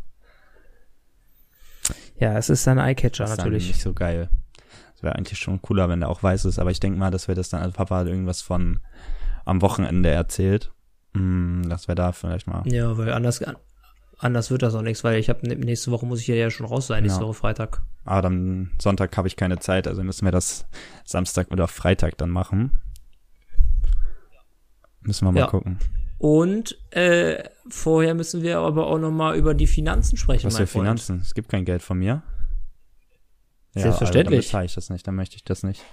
[SPEAKER 1] Ja, es ist ein Eyecatcher
[SPEAKER 2] Das ist dann
[SPEAKER 1] natürlich.
[SPEAKER 2] nicht so geil. Es wäre eigentlich schon cooler, wenn der auch weiß ist, aber ich denke mal, dass wir das dann, also Papa hat irgendwas von am Wochenende erzählt. Mm, dass wir da vielleicht mal.
[SPEAKER 1] Ja, weil anders, anders wird das auch nichts, weil ich habe nächste Woche muss ich ja schon raus sein, nächste
[SPEAKER 2] Ja.
[SPEAKER 1] Woche Freitag.
[SPEAKER 2] Aber dann Sonntag habe ich keine Zeit, also müssen wir das Samstag oder Freitag dann machen. Müssen wir mal
[SPEAKER 1] Ja.
[SPEAKER 2] gucken.
[SPEAKER 1] Und äh, vorher müssen wir aber auch noch mal über die Finanzen sprechen,
[SPEAKER 2] Was für. Finanzen? Es gibt kein Geld von mir. Ja,
[SPEAKER 1] Selbstverständlich.
[SPEAKER 2] Also, dann bezahle ich das nicht, dann möchte ich das nicht.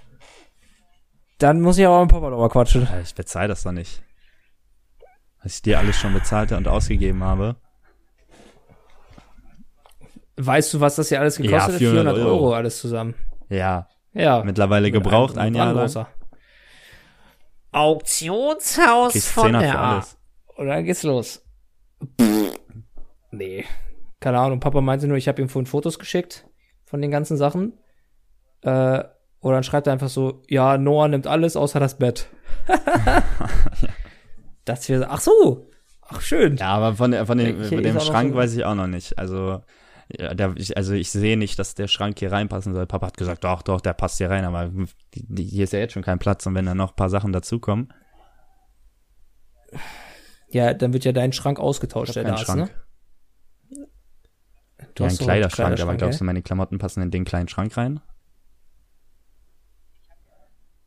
[SPEAKER 1] Dann muss ich aber mit Papa mal quatschen.
[SPEAKER 2] Ja, ich bezahle das doch nicht. Was ich dir alles schon bezahlt und ausgegeben habe.
[SPEAKER 1] Weißt du, was das hier alles gekostet
[SPEAKER 2] Ja,
[SPEAKER 1] hat?
[SPEAKER 2] 400
[SPEAKER 1] 400 Euro.
[SPEAKER 2] Euro
[SPEAKER 1] alles zusammen.
[SPEAKER 2] Ja,
[SPEAKER 1] Ja.
[SPEAKER 2] Mittlerweile gebraucht, ein, Jahr lang.
[SPEAKER 1] Auktionshaus
[SPEAKER 2] Kriegst
[SPEAKER 1] von der A. Und dann geht's los. Pff, nee. Keine Ahnung, Papa meinte nur, ich habe ihm vorhin Fotos geschickt von den ganzen Sachen. Äh, und dann schreibt er einfach so, ja, Noah nimmt alles außer das Bett. (laughs) Das wir, ach so, ach schön.
[SPEAKER 2] Ja, aber von, der, von, dem, von dem Schrank weiß ich auch noch nicht. Also, ja, der, ich, also ich sehe nicht, dass der Schrank hier reinpassen soll. Papa hat gesagt, doch, doch, der passt hier rein, aber hier ist ja jetzt schon kein Platz und wenn da noch ein paar Sachen dazukommen,
[SPEAKER 1] Ja, dann wird ja dein Schrank ausgetauscht, der da ist,
[SPEAKER 2] Schrank.
[SPEAKER 1] ne?
[SPEAKER 2] Ja, ein
[SPEAKER 1] hast einen
[SPEAKER 2] Kleiderschrank, aber glaubst du, meine Klamotten passen in den kleinen Schrank rein?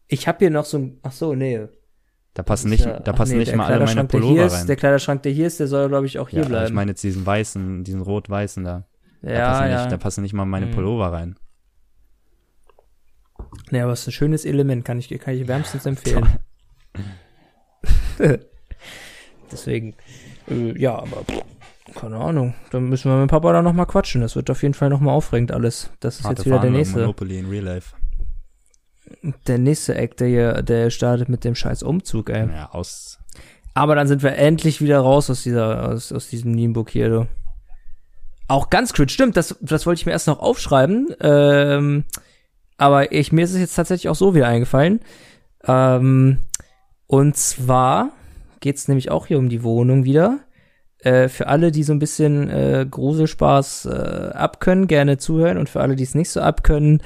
[SPEAKER 1] Ich habe hier noch so ein, ach so, nee.
[SPEAKER 2] Da passen nicht,
[SPEAKER 1] ja-
[SPEAKER 2] da passen
[SPEAKER 1] nee,
[SPEAKER 2] nicht mal alle meine Pullover
[SPEAKER 1] ist,
[SPEAKER 2] rein.
[SPEAKER 1] Der Kleiderschrank, der hier ist, der soll, glaube ich, auch hier
[SPEAKER 2] ja,
[SPEAKER 1] bleiben.
[SPEAKER 2] ich meine jetzt diesen weißen, diesen rot-weißen da. Da,
[SPEAKER 1] ja,
[SPEAKER 2] passen
[SPEAKER 1] ja.
[SPEAKER 2] nicht, da passen nicht mal meine
[SPEAKER 1] Mhm.
[SPEAKER 2] Pullover rein.
[SPEAKER 1] nee, aber es ist ein schönes Element, kann ich, kann ich wärmstens empfehlen. (laughs) (laughs) Deswegen, äh, ja, aber keine Ahnung. Dann müssen wir mit Papa da noch mal quatschen. Das wird auf jeden Fall noch mal aufregend alles. Das ist
[SPEAKER 2] Harte
[SPEAKER 1] jetzt wieder der nächste,
[SPEAKER 2] Monopoly in Real Life.
[SPEAKER 1] der nächste Act, der hier, der startet mit dem scheiß Umzug, ey.
[SPEAKER 2] Ja, aus.
[SPEAKER 1] Aber dann sind wir endlich wieder raus aus dieser, aus, aus diesem Nienburg hier, du. Auch ganz cringe, stimmt, das, das wollte ich mir erst noch aufschreiben. Ähm, aber ich, mir ist es jetzt tatsächlich auch so wieder eingefallen. Ähm, und zwar geht's nämlich auch hier um die Wohnung wieder. Äh, für alle, die so ein bisschen äh, Gruselspaß äh, abkönnen, gerne zuhören. Und für alle, die es nicht so abkönnen,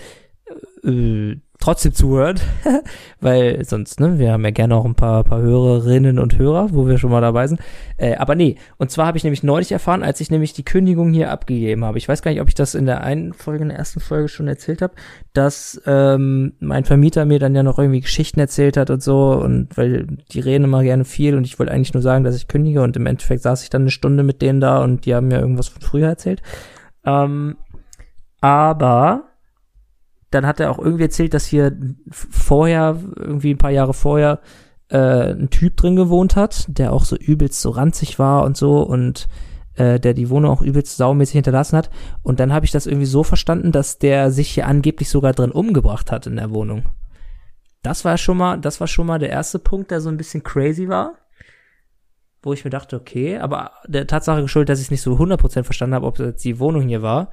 [SPEAKER 1] äh, trotzdem zuhören. (laughs) Weil sonst, ne, wir haben ja gerne auch ein paar, paar Hörerinnen und Hörer, wo wir schon mal dabei sind. Äh, aber nee, und zwar habe ich nämlich neulich erfahren, als ich nämlich die Kündigung hier abgegeben habe. Ich weiß gar nicht, ob ich das in der einen Folge, in der ersten Folge schon erzählt habe, dass ähm, mein Vermieter mir dann ja noch irgendwie Geschichten erzählt hat und so. Und weil die reden immer gerne viel und ich wollte eigentlich nur sagen, dass ich kündige und im Endeffekt saß ich dann eine Stunde mit denen da und die haben mir irgendwas von früher erzählt. Ähm, aber dann hat er auch irgendwie erzählt, dass hier vorher, irgendwie ein paar Jahre vorher, äh, ein Typ drin gewohnt hat, der auch so übelst so ranzig war und so und äh, der die Wohnung auch übelst saumäßig hinterlassen hat. Und dann habe ich das irgendwie so verstanden, dass der sich hier angeblich sogar drin umgebracht hat in der Wohnung. Das war schon mal, das war schon mal der erste Punkt, der so ein bisschen crazy war. Wo ich mir dachte, okay, aber der Tatsache geschuldet, dass ich nicht so 100% verstanden habe, ob jetzt die Wohnung hier war,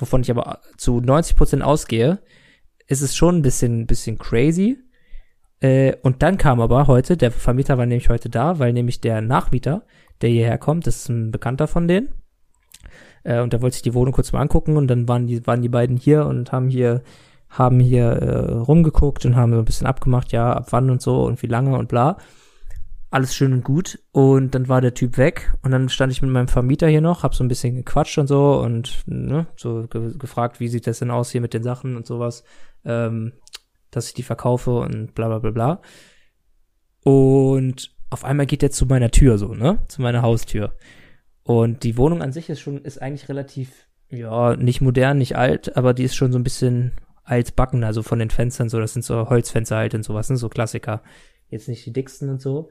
[SPEAKER 1] wovon ich aber zu 90% ausgehe, ist es schon ein bisschen, bisschen crazy. Äh, und dann kam aber heute, der Vermieter war nämlich heute da, weil nämlich der Nachmieter, der hierher kommt, das ist ein Bekannter von denen. Äh, und der wollte sich die Wohnung kurz mal angucken und dann waren die, waren die beiden hier und haben hier, haben hier äh, rumgeguckt und haben so ein bisschen abgemacht, ja, ab wann und so und wie lange und bla. Alles schön und gut. Und dann war der Typ weg und dann stand ich mit meinem Vermieter hier noch, hab so ein bisschen gequatscht und so und ne, so ge gefragt, wie sieht das denn aus hier mit den Sachen und sowas, ähm, dass ich die verkaufe und bla bla bla bla. Und auf einmal geht er zu meiner Tür so, ne? Zu meiner Haustür. Und die Wohnung an sich ist schon, ist eigentlich relativ, ja, nicht modern, nicht alt, aber die ist schon so ein bisschen altbacken, also von den Fenstern so, das sind so Holzfenster halt und sowas, ne? So Klassiker. Jetzt nicht die dicksten und so.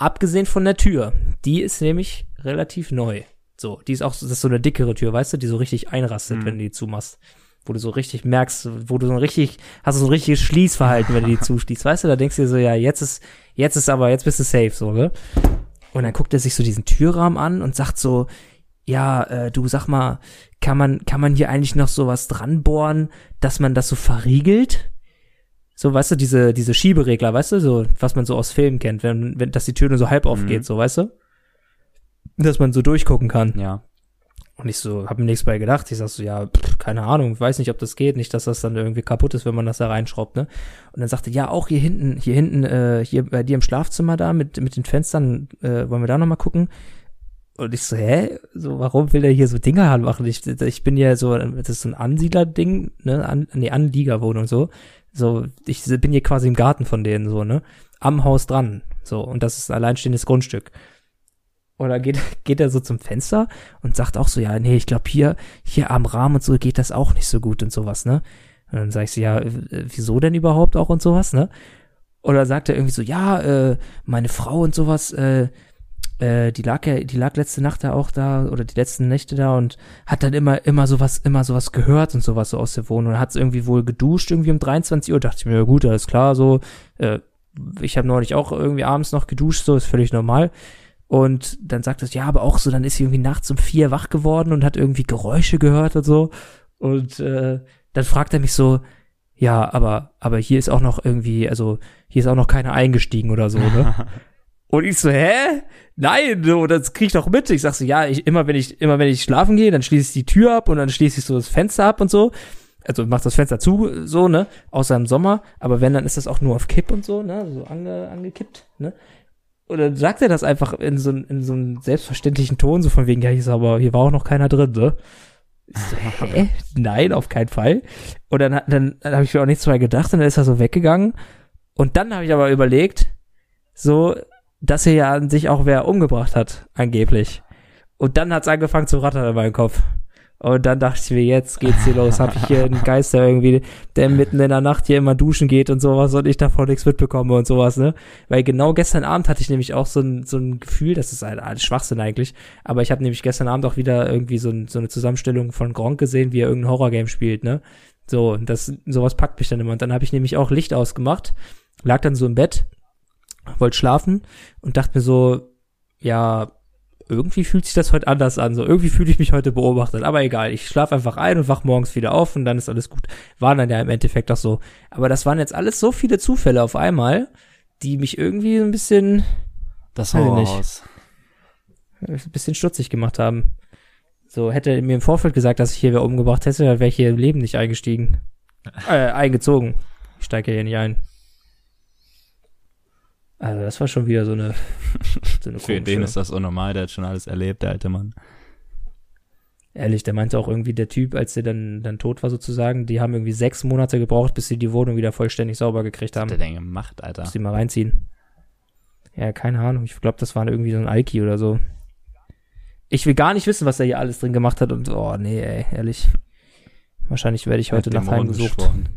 [SPEAKER 1] Abgesehen von der Tür. Die ist nämlich relativ neu. So, die ist auch, so- das ist so eine dickere Tür, weißt du, die so richtig einrastet,
[SPEAKER 2] Mhm.
[SPEAKER 1] wenn du die zumachst. Wo du so richtig merkst, wo du so ein richtig, hast du so ein richtiges Schließverhalten, wenn du die (laughs) zuschließt, weißt du, da denkst du dir so, ja, jetzt ist, jetzt ist aber, jetzt bist du safe, so, ne? Und dann guckt er sich so diesen Türrahmen an und sagt so, ja, äh, du sag mal, kann man, kann man hier eigentlich noch sowas dran bohren, dass man das so verriegelt? So, weißt du, diese, diese Schieberegler, weißt du, so, was man so aus Filmen kennt, wenn, wenn, dass die Tür nur so halb aufgeht,
[SPEAKER 2] Mhm.
[SPEAKER 1] so, weißt du? Dass man so durchgucken kann.
[SPEAKER 2] Ja.
[SPEAKER 1] Und ich so, hab mir nichts bei gedacht. Ich sag so, ja, pff, keine Ahnung, weiß nicht, ob das geht. Nicht, dass das dann irgendwie kaputt ist, wenn man das da reinschraubt, ne? Und dann sagte, ja, auch hier hinten, hier hinten, äh, hier bei dir im Schlafzimmer da mit, mit den Fenstern, äh, wollen wir da nochmal gucken? Und ich so, hä? So, warum will er hier so Dinge anmachen? Ich, ich bin ja so, das ist so ein Ansiedler-Ding, ne? An, nee, Anliegerwohnung, so. So, ich bin hier quasi im Garten von denen, so, ne? Am Haus dran. So, und das ist ein alleinstehendes Grundstück. Und dann geht, (laughs) geht er so zum Fenster und sagt auch so, ja, nee, ich glaube hier, hier am Rahmen und so geht das auch nicht so gut und sowas, ne? Und dann sag ich so, ja, wieso denn überhaupt auch und sowas, ne? Oder sagt er irgendwie so, ja, äh, meine Frau und sowas, äh, äh, die lag ja, die lag letzte Nacht da auch da oder die letzten Nächte da und hat dann immer, immer sowas, immer sowas gehört und sowas so aus der Wohnung. Und hat irgendwie wohl geduscht irgendwie um 23 Uhr. Dachte ich mir, ja gut, alles klar, so. Äh, ich habe neulich auch irgendwie abends noch geduscht, so ist völlig normal. Und dann sagt es, ja, aber auch so, dann ist sie irgendwie nachts um vier wach geworden und hat irgendwie Geräusche gehört und so. Und äh, dann fragt er mich so, ja, aber, aber hier ist auch noch irgendwie, also hier ist auch noch keiner eingestiegen oder so, ne? (laughs) Und ich so, hä? Nein, so, das krieg ich doch mit. Ich sag so, ja, ich, immer wenn ich, immer wenn ich schlafen gehe, dann schließe ich die Tür ab und dann schließe ich so das Fenster ab und so. Also mach das Fenster zu, so, ne? Außer im Sommer. Aber wenn, dann ist das auch nur auf Kipp und so, ne? So ange, angekippt, ne? Und dann sagt er das einfach in so, in so einem selbstverständlichen Ton, so von wegen, ja, hier ist aber, hier war auch noch keiner drin, ne? Ich so, (laughs) hä? Nein, auf keinen Fall. Und dann, dann, dann habe ich mir auch nichts mehr gedacht und dann ist er so weggegangen. Und dann habe ich aber überlegt, so, dass er ja an sich auch wer umgebracht hat, angeblich. Und dann hat's angefangen zu rattern in meinem Kopf. Und dann dachte ich mir, jetzt geht's hier los. Hab ich hier einen Geister irgendwie, der mitten in der Nacht hier immer duschen geht und sowas und ich davon nichts mitbekomme und sowas, ne? Weil genau gestern Abend hatte ich nämlich auch so ein, so ein Gefühl, das ist halt alles Schwachsinn eigentlich, aber ich habe nämlich gestern Abend auch wieder irgendwie so, ein, so eine Zusammenstellung von Gronk gesehen, wie er irgendein Horrorgame spielt, ne? So, das, sowas packt mich dann immer. Und dann habe ich nämlich auch Licht ausgemacht, lag dann so im Bett wollte schlafen und dachte mir so, ja, irgendwie fühlt sich das heute anders an. So, irgendwie fühle ich mich heute beobachtet. Aber egal, ich schlafe einfach ein und wach morgens wieder auf und dann ist alles gut. War dann ja im Endeffekt auch so. Aber das waren jetzt alles so viele Zufälle auf einmal, die mich irgendwie ein bisschen,
[SPEAKER 2] Das Horrorhaus.
[SPEAKER 1] ein bisschen stutzig gemacht haben. So, hätte er mir im Vorfeld gesagt, dass ich hier wer umgebracht hätte, dann wäre ich hier im Leben nicht eingestiegen. (laughs) Äh, eingezogen. Ich steige hier nicht ein. Also, das war schon wieder so eine, (laughs) so eine
[SPEAKER 2] Für den ist das so normal, der hat schon alles erlebt, der alte Mann.
[SPEAKER 1] Ehrlich, der meinte auch irgendwie, der Typ, als der dann, dann tot war sozusagen, die haben irgendwie sechs Monate gebraucht, bis sie die Wohnung wieder vollständig sauber gekriegt
[SPEAKER 2] Was
[SPEAKER 1] haben.
[SPEAKER 2] hat der denn gemacht, Alter?
[SPEAKER 1] Muss die mal reinziehen. Ja, keine Ahnung. Ich glaube, das war irgendwie so ein Alki oder so. Ich will gar nicht wissen, was er hier alles drin gemacht hat und, oh, nee, ey, ehrlich. Wahrscheinlich werde ich heute Nacht
[SPEAKER 2] Dämonen
[SPEAKER 1] heimgesucht.
[SPEAKER 2] geschworen.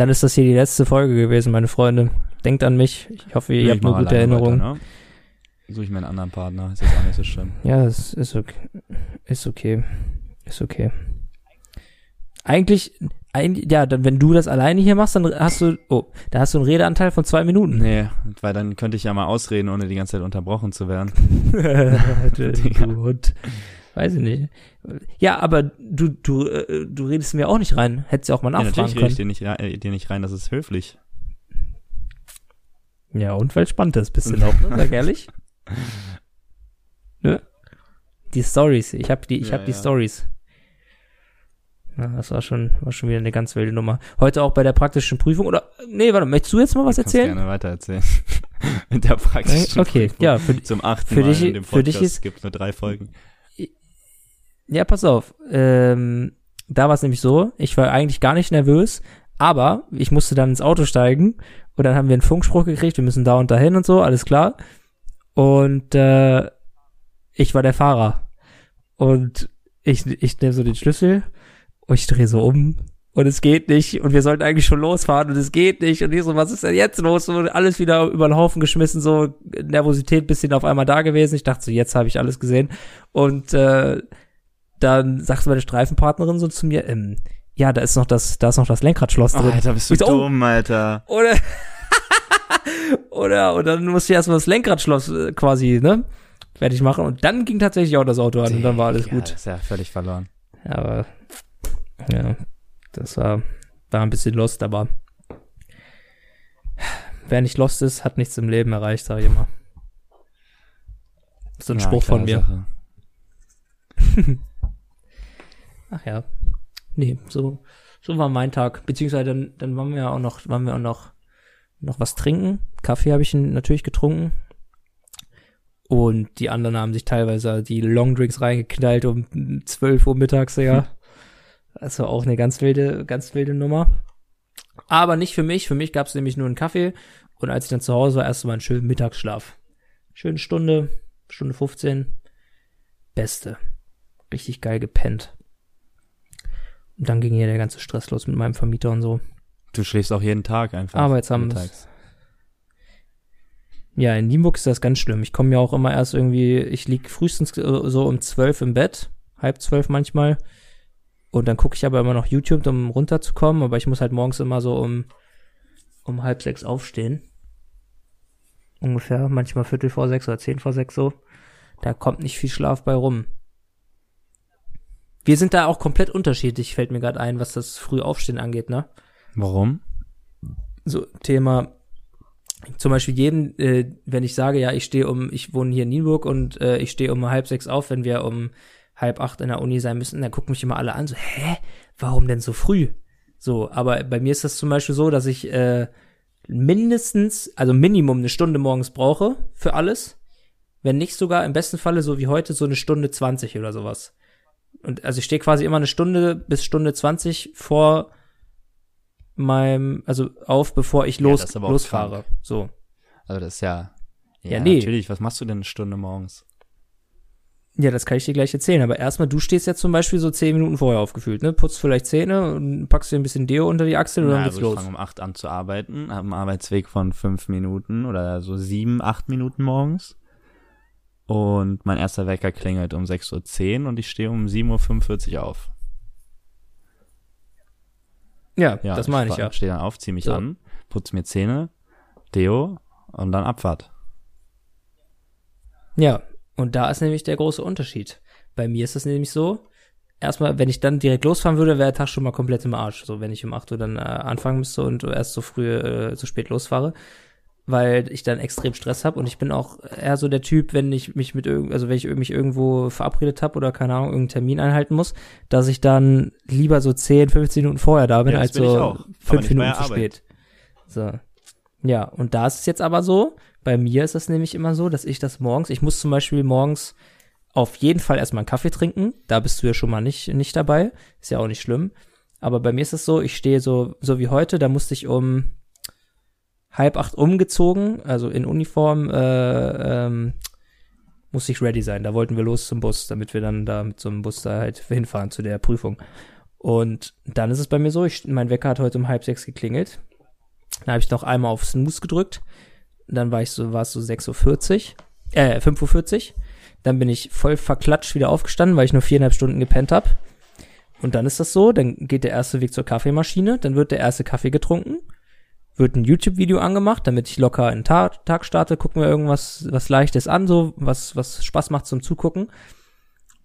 [SPEAKER 1] Dann ist das hier die letzte Folge gewesen, meine Freunde. Denkt an mich. Ich hoffe, ihr
[SPEAKER 2] Nee,
[SPEAKER 1] habt
[SPEAKER 2] ich
[SPEAKER 1] eine gute Erinnerung.
[SPEAKER 2] Weiter, ne? Suche ich mir einen anderen Partner, ist jetzt auch nicht so schlimm.
[SPEAKER 1] Ja, es ist okay. Ist okay. Ist okay. Eigentlich, ein, ja, dann, wenn du das alleine hier machst, dann hast du, oh, da hast du einen Redeanteil von zwei Minuten.
[SPEAKER 2] Nee, weil dann könnte ich ja mal ausreden, ohne die ganze Zeit unterbrochen zu werden. (laughs) (laughs)
[SPEAKER 1] du Hund. Weiß ich nicht. Ja, aber du, du, äh, du redest mir auch nicht rein. Hättest ja auch mal
[SPEAKER 2] Ja,
[SPEAKER 1] nachfragen
[SPEAKER 2] natürlich rede ich
[SPEAKER 1] können.
[SPEAKER 2] dir nicht, rein, äh, dir nicht rein, das ist höflich.
[SPEAKER 1] Ja, und weil spannend ist, bisschen auch, ne? (laughs) Sag ehrlich. ne? Die Stories. Ich hab die, ich
[SPEAKER 2] Ja,
[SPEAKER 1] hab die
[SPEAKER 2] ja.
[SPEAKER 1] Stories. Ja, das war schon, war schon wieder eine ganz wilde Nummer. Heute auch bei der praktischen Prüfung, oder, nee, warte, möchtest du jetzt mal was
[SPEAKER 2] Kannst
[SPEAKER 1] erzählen?
[SPEAKER 2] gerne weiter erzählen. (laughs) Mit der praktischen
[SPEAKER 1] Okay,
[SPEAKER 2] Prüfung.
[SPEAKER 1] ja, für,
[SPEAKER 2] Zum achten
[SPEAKER 1] für
[SPEAKER 2] Mal
[SPEAKER 1] dich-
[SPEAKER 2] in dem
[SPEAKER 1] für dich
[SPEAKER 2] Podcast
[SPEAKER 1] ist-
[SPEAKER 2] gibt nur drei Folgen.
[SPEAKER 1] Ja, pass auf. Ähm, da war es nämlich so, ich war eigentlich gar nicht nervös, aber ich musste dann ins Auto steigen und dann haben wir einen Funkspruch gekriegt, wir müssen da und dahin und so, alles klar. Und äh, ich war der Fahrer. Und ich, ich nehme so den Schlüssel und ich drehe so um und es geht nicht und wir sollten eigentlich schon losfahren und es geht nicht und ich so, was ist denn jetzt los? Und alles wieder über den Haufen geschmissen, so Nervosität bisschen auf einmal da gewesen. Ich dachte so, jetzt habe ich alles gesehen. Und äh, dann sagt meine Streifenpartnerin so zu mir, ähm, ja, da ist noch das, da ist noch das Lenkradschloss
[SPEAKER 2] Oh,
[SPEAKER 1] drin.
[SPEAKER 2] Alter, bist du
[SPEAKER 1] so, oh.
[SPEAKER 2] dumm, Alter.
[SPEAKER 1] Oder, (laughs) oder, und dann musste ich erstmal das Lenkradschloss äh, quasi, ne, fertig machen. Und dann ging tatsächlich auch das Auto an und dann war alles
[SPEAKER 2] Digga,
[SPEAKER 1] gut.
[SPEAKER 2] Ist ja völlig verloren.
[SPEAKER 1] Aber, ja, das war, war ein bisschen lost, aber wer nicht lost ist, hat nichts im Leben erreicht, sag ich immer. So ein
[SPEAKER 2] Ja,
[SPEAKER 1] Spruch von mir. (laughs) Ach ja. Nee, so, so war mein Tag. Beziehungsweise dann, dann waren wir auch noch, waren wir auch noch, noch was trinken. Kaffee habe ich natürlich getrunken. Und die anderen haben sich teilweise die Longdrinks reingeknallt um 12 Uhr mittags, ja. Das war auch eine ganz wilde, ganz wilde Nummer. Aber nicht für mich. Für mich gab es nämlich nur einen Kaffee. Und als ich dann zu Hause war, erst mal einen schönen Mittagsschlaf. Schöne Stunde, Stunde 15. Beste. Richtig geil gepennt. Und dann ging hier der ganze Stress los mit meinem Vermieter und so.
[SPEAKER 2] Du schläfst auch jeden Tag einfach. Mittags.
[SPEAKER 1] Ja, in Nienburg ist das ganz schlimm. Ich komme ja auch immer erst irgendwie, ich lieg frühestens äh, so um zwölf im Bett, halb zwölf manchmal. Und dann gucke ich aber immer noch YouTube, um runterzukommen. Aber ich muss halt morgens immer so um, um halb sechs aufstehen. Ungefähr, manchmal Viertel vor sechs oder zehn vor sechs so. Da kommt nicht viel Schlaf bei rum. Wir sind da auch komplett unterschiedlich, fällt mir gerade ein, was das Frühaufstehen angeht, ne?
[SPEAKER 2] Warum?
[SPEAKER 1] So, Thema, zum Beispiel jedem, äh, wenn ich sage, ja, ich stehe um, ich wohne hier in Nienburg und äh, ich stehe um halb sechs auf, wenn wir um halb acht in der Uni sein müssen, dann gucken mich immer alle an, so, hä, warum denn so früh? So, aber bei mir ist das zum Beispiel so, dass ich äh, mindestens, also Minimum eine Stunde morgens brauche für alles. Wenn nicht sogar im besten Falle so wie heute so eine Stunde zwanzig oder sowas. Und also ich stehe quasi immer eine Stunde bis Stunde zwanzig vor meinem, also auf, bevor ich los,
[SPEAKER 2] Ja,
[SPEAKER 1] losfahre. So.
[SPEAKER 2] Also das ist ja. Ja,
[SPEAKER 1] Ja, nee.
[SPEAKER 2] natürlich. Was machst du denn eine Stunde morgens?
[SPEAKER 1] Ja, das kann ich dir gleich erzählen. Aber erstmal, du stehst jetzt zum Beispiel so zehn Minuten vorher aufgefühlt, ne? Putzt vielleicht Zähne und packst dir ein bisschen Deo unter die Achsel und
[SPEAKER 2] Na,
[SPEAKER 1] dann geht's
[SPEAKER 2] also ich
[SPEAKER 1] los.
[SPEAKER 2] fange um acht an zu arbeiten, habe einen Arbeitsweg von fünf Minuten oder so sieben, acht Minuten morgens. Und mein erster Wecker klingelt um 6.10 Uhr und ich stehe um 7.45 Uhr auf.
[SPEAKER 1] Ja,
[SPEAKER 2] Ja,
[SPEAKER 1] das meine ich ja.
[SPEAKER 2] stehe dann auf, ziehe mich
[SPEAKER 1] So.
[SPEAKER 2] an, putze mir Zähne, Deo und dann Abfahrt.
[SPEAKER 1] Ja, und da ist nämlich der große Unterschied. Bei mir ist das nämlich so, erstmal, wenn ich dann direkt losfahren würde, wäre der Tag schon mal komplett im Arsch. So, wenn ich um 8 Uhr dann äh, anfangen müsste und erst so früh, äh, so spät losfahre. Weil ich dann extrem Stress habe und ich bin auch eher so der Typ, wenn ich mich mit irgend, also wenn ich mich irgendwo verabredet habe oder keine Ahnung, irgendeinen Termin einhalten muss, dass ich dann lieber so 10, 15 Minuten vorher da bin,
[SPEAKER 2] Ja,
[SPEAKER 1] als
[SPEAKER 2] bin
[SPEAKER 1] so fünf Minuten zu spät. So. Ja, und da ist es jetzt aber so, bei mir ist das nämlich immer so, dass ich das morgens, ich muss zum Beispiel morgens auf jeden Fall erstmal einen Kaffee trinken. Da bist du ja schon mal nicht, nicht dabei. Ist ja auch nicht schlimm. Aber bei mir ist es so, ich stehe so, so wie heute, da musste ich um halb acht umgezogen, also in Uniform, äh, ähm, musste ich ready sein. Da wollten wir los zum Bus, damit wir dann da mit so einem Bus da halt hinfahren zu der Prüfung. Und dann ist es bei mir so, ich, mein Wecker hat heute um halb sechs geklingelt. Dann habe ich noch einmal auf Snooze gedrückt. Dann war ich so, war es so 6.40 Uhr, äh, 5.40 Uhr. Dann bin ich voll verklatscht wieder aufgestanden, weil ich nur viereinhalb Stunden gepennt habe. Und dann ist das so, dann geht der erste Weg zur Kaffeemaschine, dann wird der erste Kaffee getrunken, wird ein YouTube-Video angemacht, damit ich locker einen Tag, Tag starte, gucken wir irgendwas was Leichtes an, so was, was Spaß macht zum Zugucken.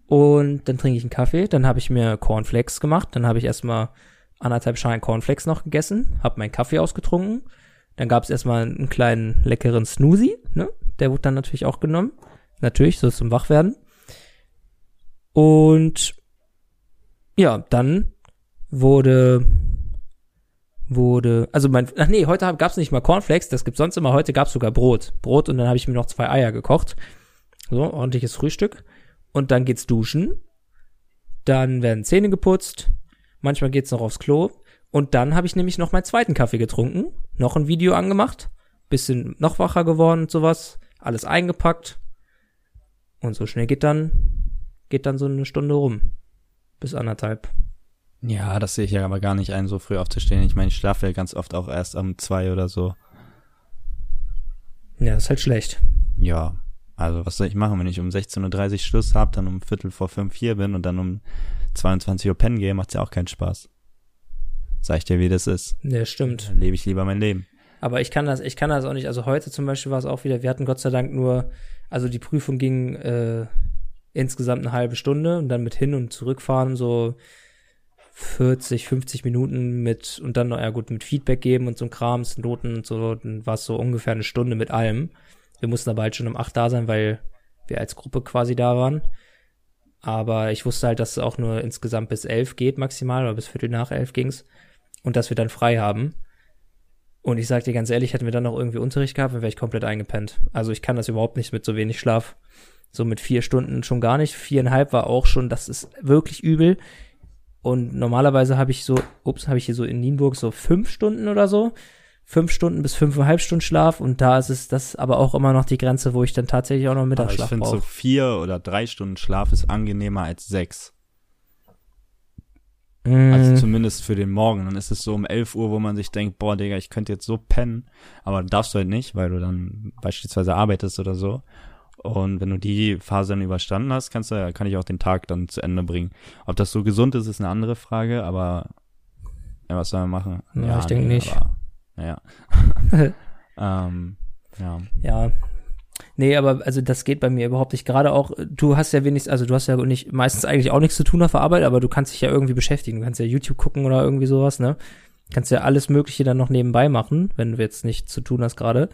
[SPEAKER 1] Und dann trinke ich einen Kaffee, dann habe ich mir Cornflakes gemacht, dann habe ich erstmal anderthalb Schalen Cornflakes noch gegessen, habe meinen Kaffee ausgetrunken, dann gab es erstmal einen kleinen leckeren Snoozy, ne? Der wurde dann natürlich auch genommen. Natürlich, so zum Wachwerden. Und ja, dann wurde wurde, also mein, ach nee, heute hab- gab's nicht mal Cornflakes, das gibt's sonst immer, heute gab's sogar Brot. Brot und dann habe ich mir noch zwei Eier gekocht. So, ordentliches Frühstück. Und dann geht's duschen. Dann werden Zähne geputzt. Manchmal geht's noch aufs Klo. Und dann habe ich nämlich noch meinen zweiten Kaffee getrunken, noch ein Video angemacht, bisschen noch wacher geworden und sowas, alles eingepackt. Und so schnell geht dann, geht dann so eine Stunde rum. Bis anderthalb.
[SPEAKER 2] Ja, das sehe ich ja aber gar nicht ein, so früh aufzustehen. Ich meine, ich schlafe ja ganz oft auch erst um zwei oder so.
[SPEAKER 1] Ja, ist halt schlecht.
[SPEAKER 2] Ja, also was soll ich machen, wenn ich um 16.30 Uhr Schluss habe, dann um Viertel vor fünf hier bin und dann um 22 Uhr pennen gehe, macht's ja auch keinen Spaß. Sag ich dir, wie das ist.
[SPEAKER 1] Ja, stimmt.
[SPEAKER 2] Dann lebe ich lieber mein Leben.
[SPEAKER 1] Aber ich kann das, ich kann das auch nicht. Also heute zum Beispiel war es auch wieder, wir hatten Gott sei Dank nur, also die Prüfung ging äh, insgesamt eine halbe Stunde und dann mit hin und zurückfahren so 40, 50 Minuten mit und dann noch, ja gut, mit Feedback geben und so ein Krams, Noten und so, dann war es so ungefähr eine Stunde mit allem. Wir mussten aber halt schon um acht da sein, weil wir als Gruppe quasi da waren. Aber ich wusste halt, dass es auch nur insgesamt bis elf geht maximal, oder bis Viertel nach elf ging's. Und dass wir dann frei haben. Und ich sag dir ganz ehrlich, hätten wir dann noch irgendwie Unterricht gehabt, dann wäre ich komplett eingepennt. Also ich kann das überhaupt nicht mit so wenig Schlaf. So mit vier Stunden schon gar nicht. Viereinhalb war auch schon, das ist wirklich übel. Und normalerweise habe ich so, ups, habe ich hier so in Nienburg so fünf Stunden oder so. Fünf Stunden bis fünfeinhalb Stunden Schlaf. Und da ist es das aber auch immer noch die Grenze, wo ich dann tatsächlich auch noch
[SPEAKER 2] Aber ich
[SPEAKER 1] Mittagsschlaf
[SPEAKER 2] finde, so
[SPEAKER 1] brauche.
[SPEAKER 2] vier oder drei Stunden Schlaf ist angenehmer als sechs. Also
[SPEAKER 1] Mm,
[SPEAKER 2] zumindest für den Morgen. Dann ist es so um 11 Uhr, wo man sich denkt, boah, Digga, ich könnte jetzt so pennen. Aber darfst du halt nicht, weil du dann beispielsweise arbeitest oder so. Und wenn du die Phase dann überstanden hast, kannst du, kann ich auch den Tag dann zu Ende bringen. Ob das so gesund ist, ist eine andere Frage, aber ja, was soll man machen?
[SPEAKER 1] Ja, ich denk nicht.
[SPEAKER 2] Aber, naja. (laughs) ähm, ja.
[SPEAKER 1] ja. Nee, aber also das geht bei mir überhaupt nicht. Gerade auch, du hast ja wenigstens, also du hast ja nicht meistens eigentlich auch nichts zu tun auf der Arbeit, aber du kannst dich ja irgendwie beschäftigen. Du kannst ja YouTube gucken oder irgendwie sowas, ne? Kannst ja alles Mögliche dann noch nebenbei machen, wenn du jetzt nichts zu tun hast gerade.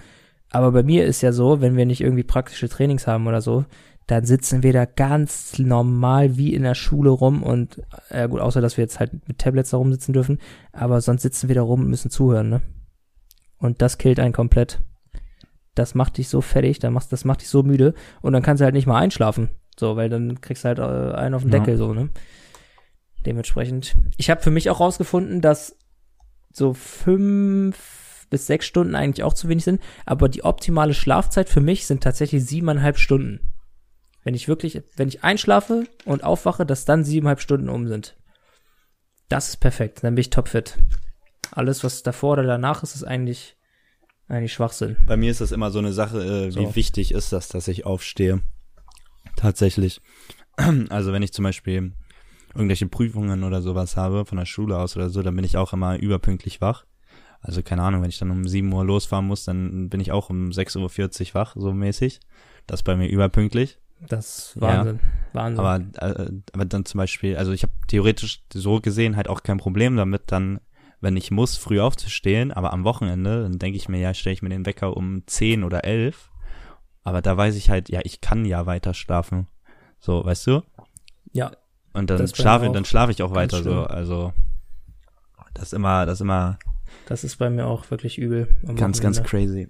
[SPEAKER 1] Aber bei mir ist ja so, wenn wir nicht irgendwie praktische Trainings haben oder so, dann sitzen wir da ganz normal wie in der Schule rum und äh, gut, außer dass wir jetzt halt mit Tablets da rumsitzen dürfen, aber sonst sitzen wir da rum und müssen zuhören, ne? Und das killt einen komplett. Das macht dich so fertig, dann machst, das macht dich so müde und dann kannst du halt nicht mal einschlafen. So, weil dann kriegst du halt äh, einen auf den
[SPEAKER 2] Ja.
[SPEAKER 1] Deckel, so, ne? Dementsprechend. Ich habe für mich auch rausgefunden, dass so fünf bis sechs Stunden eigentlich auch zu wenig sind, aber die optimale Schlafzeit für mich sind tatsächlich siebeneinhalb Stunden. Wenn ich wirklich, wenn ich einschlafe und aufwache, dass dann siebeneinhalb Stunden um sind. Das ist perfekt, dann bin ich topfit. Alles, was davor oder danach ist, ist eigentlich, eigentlich Schwachsinn.
[SPEAKER 2] Bei mir ist das immer so eine Sache, äh, wie
[SPEAKER 1] So.
[SPEAKER 2] wichtig ist das, dass ich aufstehe. Tatsächlich. (clears throat) Also wenn ich zum Beispiel irgendwelche Prüfungen oder sowas habe, von der Schule aus oder so, dann bin ich auch immer überpünktlich wach. Also keine Ahnung, wenn ich dann um 7 Uhr losfahren muss, dann bin ich auch um 6.40 Uhr wach, so mäßig. Das ist bei mir überpünktlich.
[SPEAKER 1] Das ist
[SPEAKER 2] Ja.
[SPEAKER 1] Wahnsinn. Wahnsinn.
[SPEAKER 2] Aber, äh, aber dann zum Beispiel, also ich habe theoretisch so gesehen halt auch kein Problem damit, dann, wenn ich muss, früh aufzustehen, aber am Wochenende, dann denke ich mir, ja, stelle ich mir den Wecker um 10 oder 11. Aber da weiß ich halt, ja, ich kann ja weiter schlafen. So, weißt du?
[SPEAKER 1] ja,
[SPEAKER 2] Und dann schlafe, dann schlafe ich auch weiter so. Also das ist immer, das ist immer
[SPEAKER 1] das ist bei mir auch wirklich übel.
[SPEAKER 2] ganz, ganz
[SPEAKER 1] Wochenende.
[SPEAKER 2] crazy.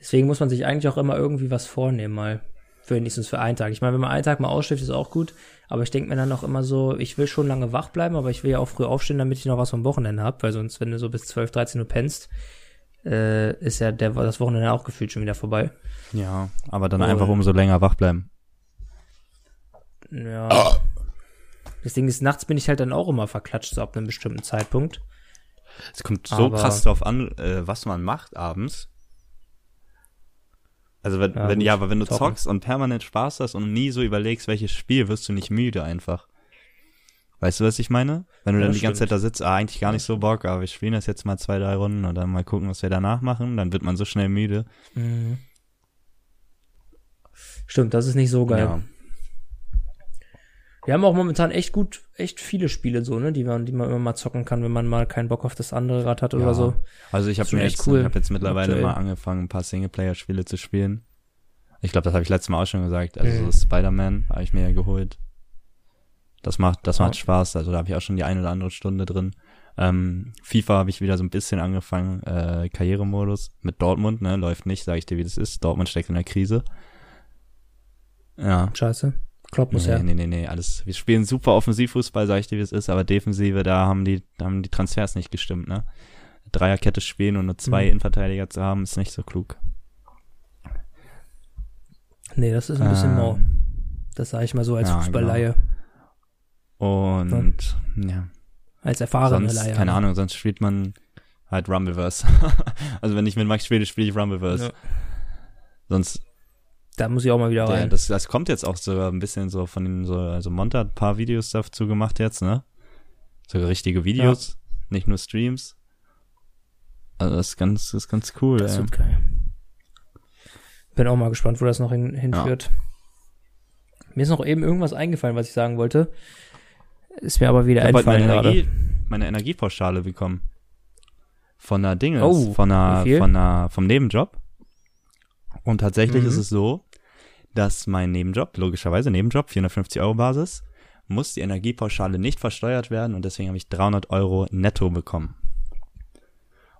[SPEAKER 1] Deswegen muss man sich eigentlich auch immer irgendwie was vornehmen, mal. Für wenigstens für einen Tag. Ich meine, wenn man einen Tag mal ausschläft, ist auch gut. Aber ich denke mir dann auch immer so, ich will schon lange wach bleiben, aber ich will ja auch früh aufstehen, damit ich noch was vom Wochenende hab, weil sonst, wenn du so bis 12, 13 Uhr pennst, äh, ist ja der, das Wochenende auch gefühlt schon wieder vorbei.
[SPEAKER 2] Ja, aber dann
[SPEAKER 1] Und-
[SPEAKER 2] einfach umso länger wach bleiben.
[SPEAKER 1] Ja. Das Ding ist, nachts bin ich halt dann auch immer verklatscht, so ab einem bestimmten Zeitpunkt.
[SPEAKER 2] Es kommt so
[SPEAKER 1] Aber-
[SPEAKER 2] krass drauf an, äh, was man macht abends. Also wenn,
[SPEAKER 1] Ja,
[SPEAKER 2] wenn ja, aber wenn du
[SPEAKER 1] zocken.
[SPEAKER 2] zockst und permanent Spaß hast und nie so überlegst, welches Spiel, wirst du nicht müde einfach. Weißt du, was ich meine? Wenn du
[SPEAKER 1] Ja,
[SPEAKER 2] dann die ganze
[SPEAKER 1] stimmt.
[SPEAKER 2] Zeit da sitzt, ah, eigentlich gar nicht so Bock, aber wir spielen das jetzt mal zwei, drei Runden und dann mal gucken, was wir danach machen, dann wird man so schnell müde.
[SPEAKER 1] Mhm. Stimmt, das ist nicht so geil.
[SPEAKER 2] Ja.
[SPEAKER 1] Wir haben auch momentan echt gut, echt viele Spiele so, ne, die man, die man immer mal zocken kann, wenn man mal keinen Bock auf das andere Rad hat
[SPEAKER 2] Ja.
[SPEAKER 1] oder so.
[SPEAKER 2] Also ich habe mir
[SPEAKER 1] echt
[SPEAKER 2] jetzt,
[SPEAKER 1] cool.
[SPEAKER 2] ich hab jetzt mittlerweile
[SPEAKER 1] Aktuell.
[SPEAKER 2] mal angefangen, ein paar Singleplayer-Spiele zu spielen. Ich glaube, das habe ich letztes Mal auch schon gesagt. Also
[SPEAKER 1] Mhm.
[SPEAKER 2] so Spider-Man habe ich mir ja geholt. Das macht, das
[SPEAKER 1] Ja.
[SPEAKER 2] macht Spaß. Also da habe ich auch schon die eine oder andere Stunde drin. Ähm, FIFA habe ich wieder so ein bisschen angefangen, äh, Karrieremodus mit Dortmund, ne, läuft nicht, sage ich dir, wie das ist. Dortmund steckt in der Krise. Ja.
[SPEAKER 1] Scheiße. Klopp muss
[SPEAKER 2] Nee,
[SPEAKER 1] her.
[SPEAKER 2] nee, nee, nee, alles. Wir spielen super Offensivfußball, sag ich dir, wie es ist, aber Defensive, da haben die, da haben die Transfers nicht gestimmt, ne? Dreierkette spielen und nur zwei
[SPEAKER 1] Mhm.
[SPEAKER 2] Innenverteidiger zu haben, ist nicht so klug.
[SPEAKER 1] Nee, das ist ein bisschen
[SPEAKER 2] Ähm,
[SPEAKER 1] mau. Das sage ich mal so als
[SPEAKER 2] ja, genau.
[SPEAKER 1] Fußballleihe.
[SPEAKER 2] Und ja,
[SPEAKER 1] Als erfahrene
[SPEAKER 2] sonst,
[SPEAKER 1] Leihe.
[SPEAKER 2] keine Ahnung, sonst spielt man halt Rumbleverse. (laughs) also wenn ich mit Max spiele, spiele ich Rumbleverse.
[SPEAKER 1] Ja.
[SPEAKER 2] Sonst,
[SPEAKER 1] Da muss ich auch mal wieder
[SPEAKER 2] der,
[SPEAKER 1] rein.
[SPEAKER 2] das, das kommt jetzt auch sogar ein bisschen so von den, so, also Monta hat ein paar Videos dazu gemacht jetzt, ne? Sogar richtige Videos, nicht nur Streams. Also das ist ganz, das ist ganz cool,
[SPEAKER 1] das wird geil. Bin auch mal gespannt, wo das noch hin, hinführt. Mir ist noch eben irgendwas eingefallen, was ich sagen wollte. Ist mir aber wieder
[SPEAKER 2] heute
[SPEAKER 1] eingefallen
[SPEAKER 2] meine. Energie, meine Energiepauschale bekommen. Von einer Dinges,
[SPEAKER 1] Oh,
[SPEAKER 2] von
[SPEAKER 1] viel?
[SPEAKER 2] von einer, vom Nebenjob. Und tatsächlich
[SPEAKER 1] Mhm.
[SPEAKER 2] ist es so, dass mein Nebenjob, logischerweise Nebenjob, 450 Euro Basis, muss die Energiepauschale nicht versteuert werden und deswegen habe ich 300 Euro netto bekommen.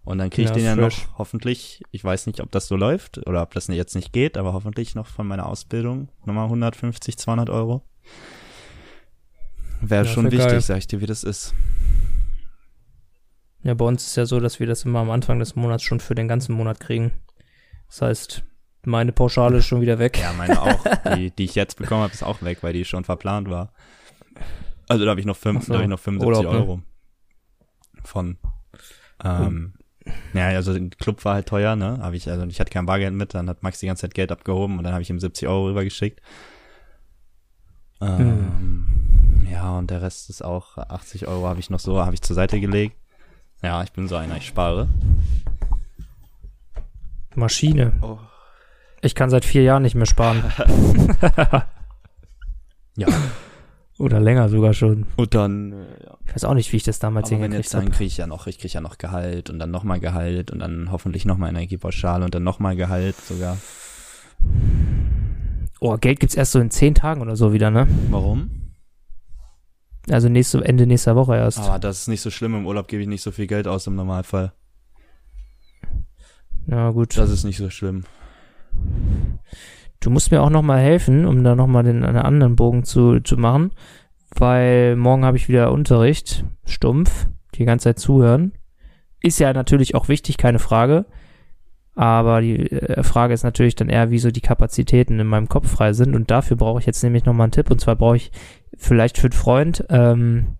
[SPEAKER 2] Und dann kriege ich
[SPEAKER 1] Ja,
[SPEAKER 2] den ja
[SPEAKER 1] fresh.
[SPEAKER 2] noch hoffentlich, ich weiß nicht, ob das so läuft oder ob das jetzt nicht geht, aber hoffentlich noch von meiner Ausbildung nochmal 150, 200 Euro. Wäre
[SPEAKER 1] Ja,
[SPEAKER 2] schon
[SPEAKER 1] wär
[SPEAKER 2] wichtig,
[SPEAKER 1] geil.
[SPEAKER 2] sag ich dir, wie das ist.
[SPEAKER 1] Ja, bei uns ist ja so, dass wir das immer am Anfang des Monats schon für den ganzen Monat kriegen. Das heißt, meine Pauschale ist schon wieder weg.
[SPEAKER 2] Ja, meine auch. (laughs) die, die ich jetzt bekommen habe, ist auch weg, weil die schon verplant war. Also da habe ich noch fünf,
[SPEAKER 1] so,
[SPEAKER 2] da hab ich noch 75
[SPEAKER 1] Urlaub, ne?
[SPEAKER 2] Euro von. Ähm, ja, also der Club war halt teuer, ne? Hab ich, also ich hatte kein Bargeld mit, dann hat Max die ganze Zeit Geld abgehoben und dann habe ich ihm 70 Euro rübergeschickt. Ähm, Ja, und der Rest ist auch 80 Euro habe ich noch so, habe ich zur Seite gelegt. Ja, ich bin so einer, ich spare.
[SPEAKER 1] Maschine.
[SPEAKER 2] Oh.
[SPEAKER 1] Ich kann seit vier Jahren nicht mehr sparen. (laughs)
[SPEAKER 2] Ja.
[SPEAKER 1] Oder länger sogar schon.
[SPEAKER 2] Und dann, äh, ja.
[SPEAKER 1] Ich weiß auch nicht, wie ich das damals
[SPEAKER 2] Aber
[SPEAKER 1] hingekriegt
[SPEAKER 2] jetzt dann
[SPEAKER 1] habe.
[SPEAKER 2] kriege ich ja noch, ich kriege ja noch Gehalt und dann nochmal Gehalt und dann hoffentlich nochmal Energiepauschale und dann nochmal Gehalt sogar.
[SPEAKER 1] Oh, Geld gibt's erst so in zehn Tagen oder so wieder, ne?
[SPEAKER 2] Warum?
[SPEAKER 1] Also nächste, Ende nächster Woche erst.
[SPEAKER 2] Aber das ist nicht so schlimm, im Urlaub gebe ich nicht so viel Geld aus im Normalfall.
[SPEAKER 1] Ja, gut.
[SPEAKER 2] Das ist nicht so schlimm.
[SPEAKER 1] Du musst mir auch noch mal helfen, um da noch mal den einen anderen Bogen zu, zu machen, weil morgen habe ich wieder Unterricht, stumpf, die ganze Zeit zuhören. Ist ja natürlich auch wichtig, keine Frage. Aber die äh, Frage ist natürlich dann eher, wieso die Kapazitäten in meinem Kopf frei sind. Und dafür brauche ich jetzt nämlich noch mal einen Tipp. Und zwar brauche ich vielleicht für einen Freund ähm,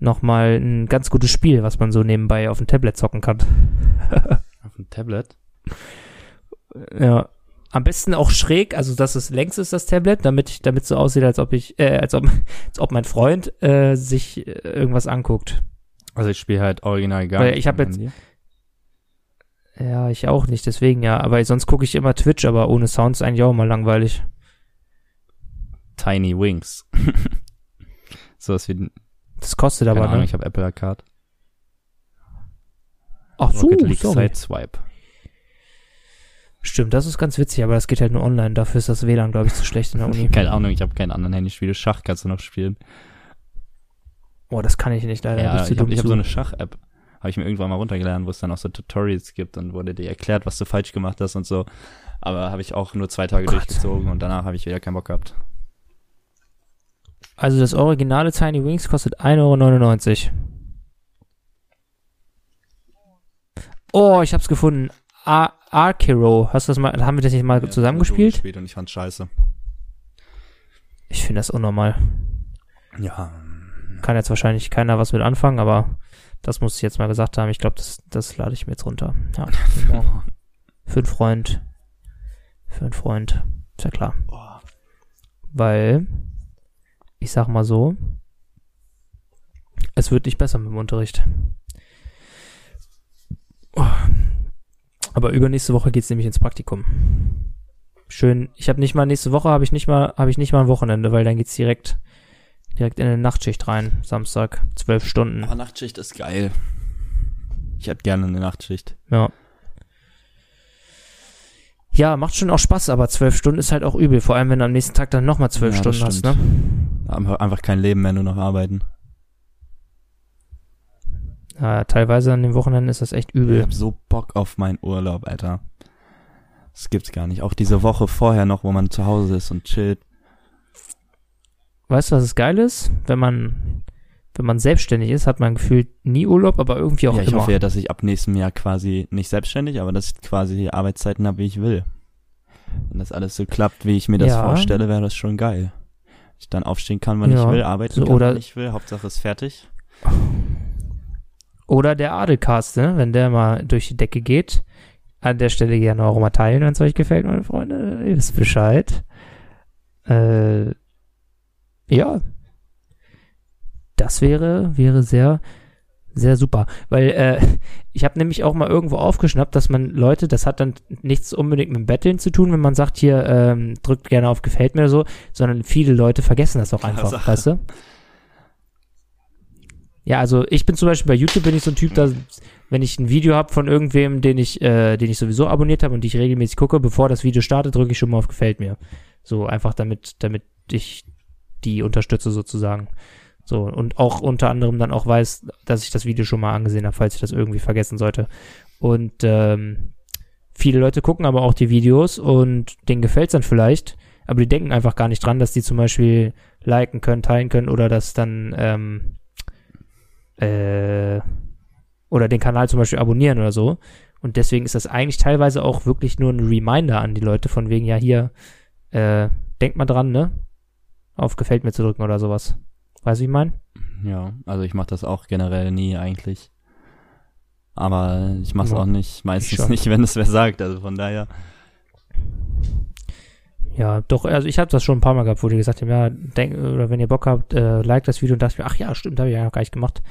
[SPEAKER 1] noch mal ein ganz gutes Spiel, was man so nebenbei auf dem Tablet zocken kann.
[SPEAKER 2] Auf dem Tablet?
[SPEAKER 1] Ja. Am besten auch schräg, also dass es längs ist, das Tablet, damit ich, damit so aussieht, als ob ich, äh, als ob, (laughs) als ob mein Freund äh, sich äh, irgendwas anguckt.
[SPEAKER 2] Also ich spiele halt original gar
[SPEAKER 1] Weil
[SPEAKER 2] nicht
[SPEAKER 1] ich hab
[SPEAKER 2] am
[SPEAKER 1] jetzt-
[SPEAKER 2] Handy.
[SPEAKER 1] Ja, ich auch nicht, deswegen ja. Aber sonst gucke ich immer Twitch, aber ohne Sound ist eigentlich auch mal langweilig.
[SPEAKER 2] Tiny Wings. (laughs) so was wie,
[SPEAKER 1] Das kostet aber,
[SPEAKER 2] Ahnung,
[SPEAKER 1] ne?
[SPEAKER 2] ich habe Apple Arcade.
[SPEAKER 1] Ach so,
[SPEAKER 2] Rocket League
[SPEAKER 1] sorry.
[SPEAKER 2] Sideswipe.
[SPEAKER 1] Stimmt, das ist ganz witzig, aber das geht halt nur online. Dafür ist das WLAN, glaube ich, zu schlecht in der Uni. (laughs)
[SPEAKER 2] Keine Ahnung, ich habe keinen anderen Handyspiele. Schach kannst du noch spielen.
[SPEAKER 1] Oh, das kann ich nicht, leider.
[SPEAKER 2] Ja, ich habe hab so eine Schach-App. Habe ich mir irgendwann mal runtergeladen, wo es dann auch so Tutorials gibt und wurde dir erklärt, was du falsch gemacht hast und so. Aber habe ich auch nur zwei Tage
[SPEAKER 1] Gott.
[SPEAKER 2] durchgezogen und danach habe ich wieder keinen Bock gehabt.
[SPEAKER 1] Also das originale Tiny Wings kostet 1,99 Euro. Oh, ich hab's gefunden. Ar Arkero. Hast du das mal, haben wir das nicht mal
[SPEAKER 2] Ja,
[SPEAKER 1] zusammengespielt?
[SPEAKER 2] gespielt und ich fand's scheiße.
[SPEAKER 1] Ich finde das unnormal.
[SPEAKER 2] Ja.
[SPEAKER 1] Kann jetzt wahrscheinlich keiner was mit anfangen, aber das muss ich jetzt mal gesagt haben. Ich glaube, das, das lade ich mir jetzt runter. Ja. (laughs) Für einen Freund. Für einen Freund. Ist ja klar.
[SPEAKER 2] Boah.
[SPEAKER 1] Weil, ich sag mal so, es wird nicht besser mit dem Unterricht. Oh. Aber übernächste Woche geht's nämlich ins Praktikum. Schön. Ich habe nicht mal nächste Woche habe ich nicht mal habe ich nicht mal ein Wochenende, weil dann geht's direkt direkt in eine Nachtschicht rein. Samstag zwölf Stunden.
[SPEAKER 2] Aber Nachtschicht ist geil. Ich hätte gerne eine Nachtschicht.
[SPEAKER 1] Ja. Ja, macht schon auch Spaß, aber zwölf Stunden ist halt auch übel. Vor allem, wenn du am nächsten Tag dann nochmal zwölf
[SPEAKER 2] Ja,
[SPEAKER 1] Stunden hast, ne?
[SPEAKER 2] einfach kein Leben mehr, nur noch arbeiten.
[SPEAKER 1] Ja, teilweise an den Wochenenden ist das echt
[SPEAKER 2] Ich
[SPEAKER 1] übel.
[SPEAKER 2] hab so Bock auf meinen Urlaub, Alter. Das gibt's gar nicht. Auch diese Woche vorher noch, wo man zu Hause ist und chillt.
[SPEAKER 1] Weißt du, was das geil ist? Wenn man, wenn man selbstständig ist, hat man gefühlt nie Urlaub, aber irgendwie auch
[SPEAKER 2] ja, ich
[SPEAKER 1] immer.
[SPEAKER 2] hoffe ja, dass ich ab nächstem Jahr quasi nicht selbstständig, aber dass ich quasi Arbeitszeiten habe, wie ich will. Wenn das alles so klappt, wie ich mir das
[SPEAKER 1] Ja.
[SPEAKER 2] vorstelle, wäre das schon geil. Ich dann aufstehen kann, wann
[SPEAKER 1] Ja.
[SPEAKER 2] ich will, arbeiten
[SPEAKER 1] So,
[SPEAKER 2] kann,
[SPEAKER 1] oder-
[SPEAKER 2] wann ich will. Hauptsache ist fertig.
[SPEAKER 1] Oder der Adelcast, ne? wenn der mal durch die Decke geht. An der Stelle gerne auch mal teilen, wenn es euch gefällt, meine Freunde. Ihr wisst Bescheid. Äh, ja. Das wäre, wäre sehr, sehr super. Weil äh, (laughs) ich habe nämlich auch mal irgendwo aufgeschnappt, dass man Leute, das hat dann nichts unbedingt mit Betteln zu tun, wenn man sagt, hier ähm, drückt gerne auf Gefällt mir oder so, sondern viele Leute vergessen das auch einfach, weißt du? (laughs) Ja, also ich bin zum Beispiel bei YouTube bin ich so ein Typ, da wenn ich ein Video habe von irgendwem, den ich, äh, den ich sowieso abonniert habe und die ich regelmäßig gucke, bevor das Video startet, drücke ich schon mal auf Gefällt mir. So einfach damit, damit ich die unterstütze sozusagen. So und auch unter anderem dann auch weiß, dass ich das Video schon mal angesehen habe, falls ich das irgendwie vergessen sollte. Und ähm, viele Leute gucken aber auch die Videos und denen gefällt's dann vielleicht, aber die denken einfach gar nicht dran, dass die zum Beispiel liken können, teilen können oder das dann ähm, äh, oder den Kanal zum Beispiel abonnieren oder so. Und deswegen ist das eigentlich teilweise auch wirklich nur ein Reminder an die Leute, von wegen, ja, hier, äh, denkt mal dran, ne? Auf Gefällt mir zu drücken oder sowas. Weißt du, wie ich mein?
[SPEAKER 2] Ja, also ich mache das auch generell nie eigentlich. Aber ich mache es
[SPEAKER 1] Ja,
[SPEAKER 2] auch nicht, meistens nicht, (laughs) wenn es wer sagt. Also von daher.
[SPEAKER 1] Ja, doch, also ich habe das schon ein paar Mal gehabt, wo die gesagt haben, ja, denk, oder wenn ihr Bock habt, äh, like das Video und dachte ich mir, ach ja, stimmt, habe ich ja noch gar nicht gemacht.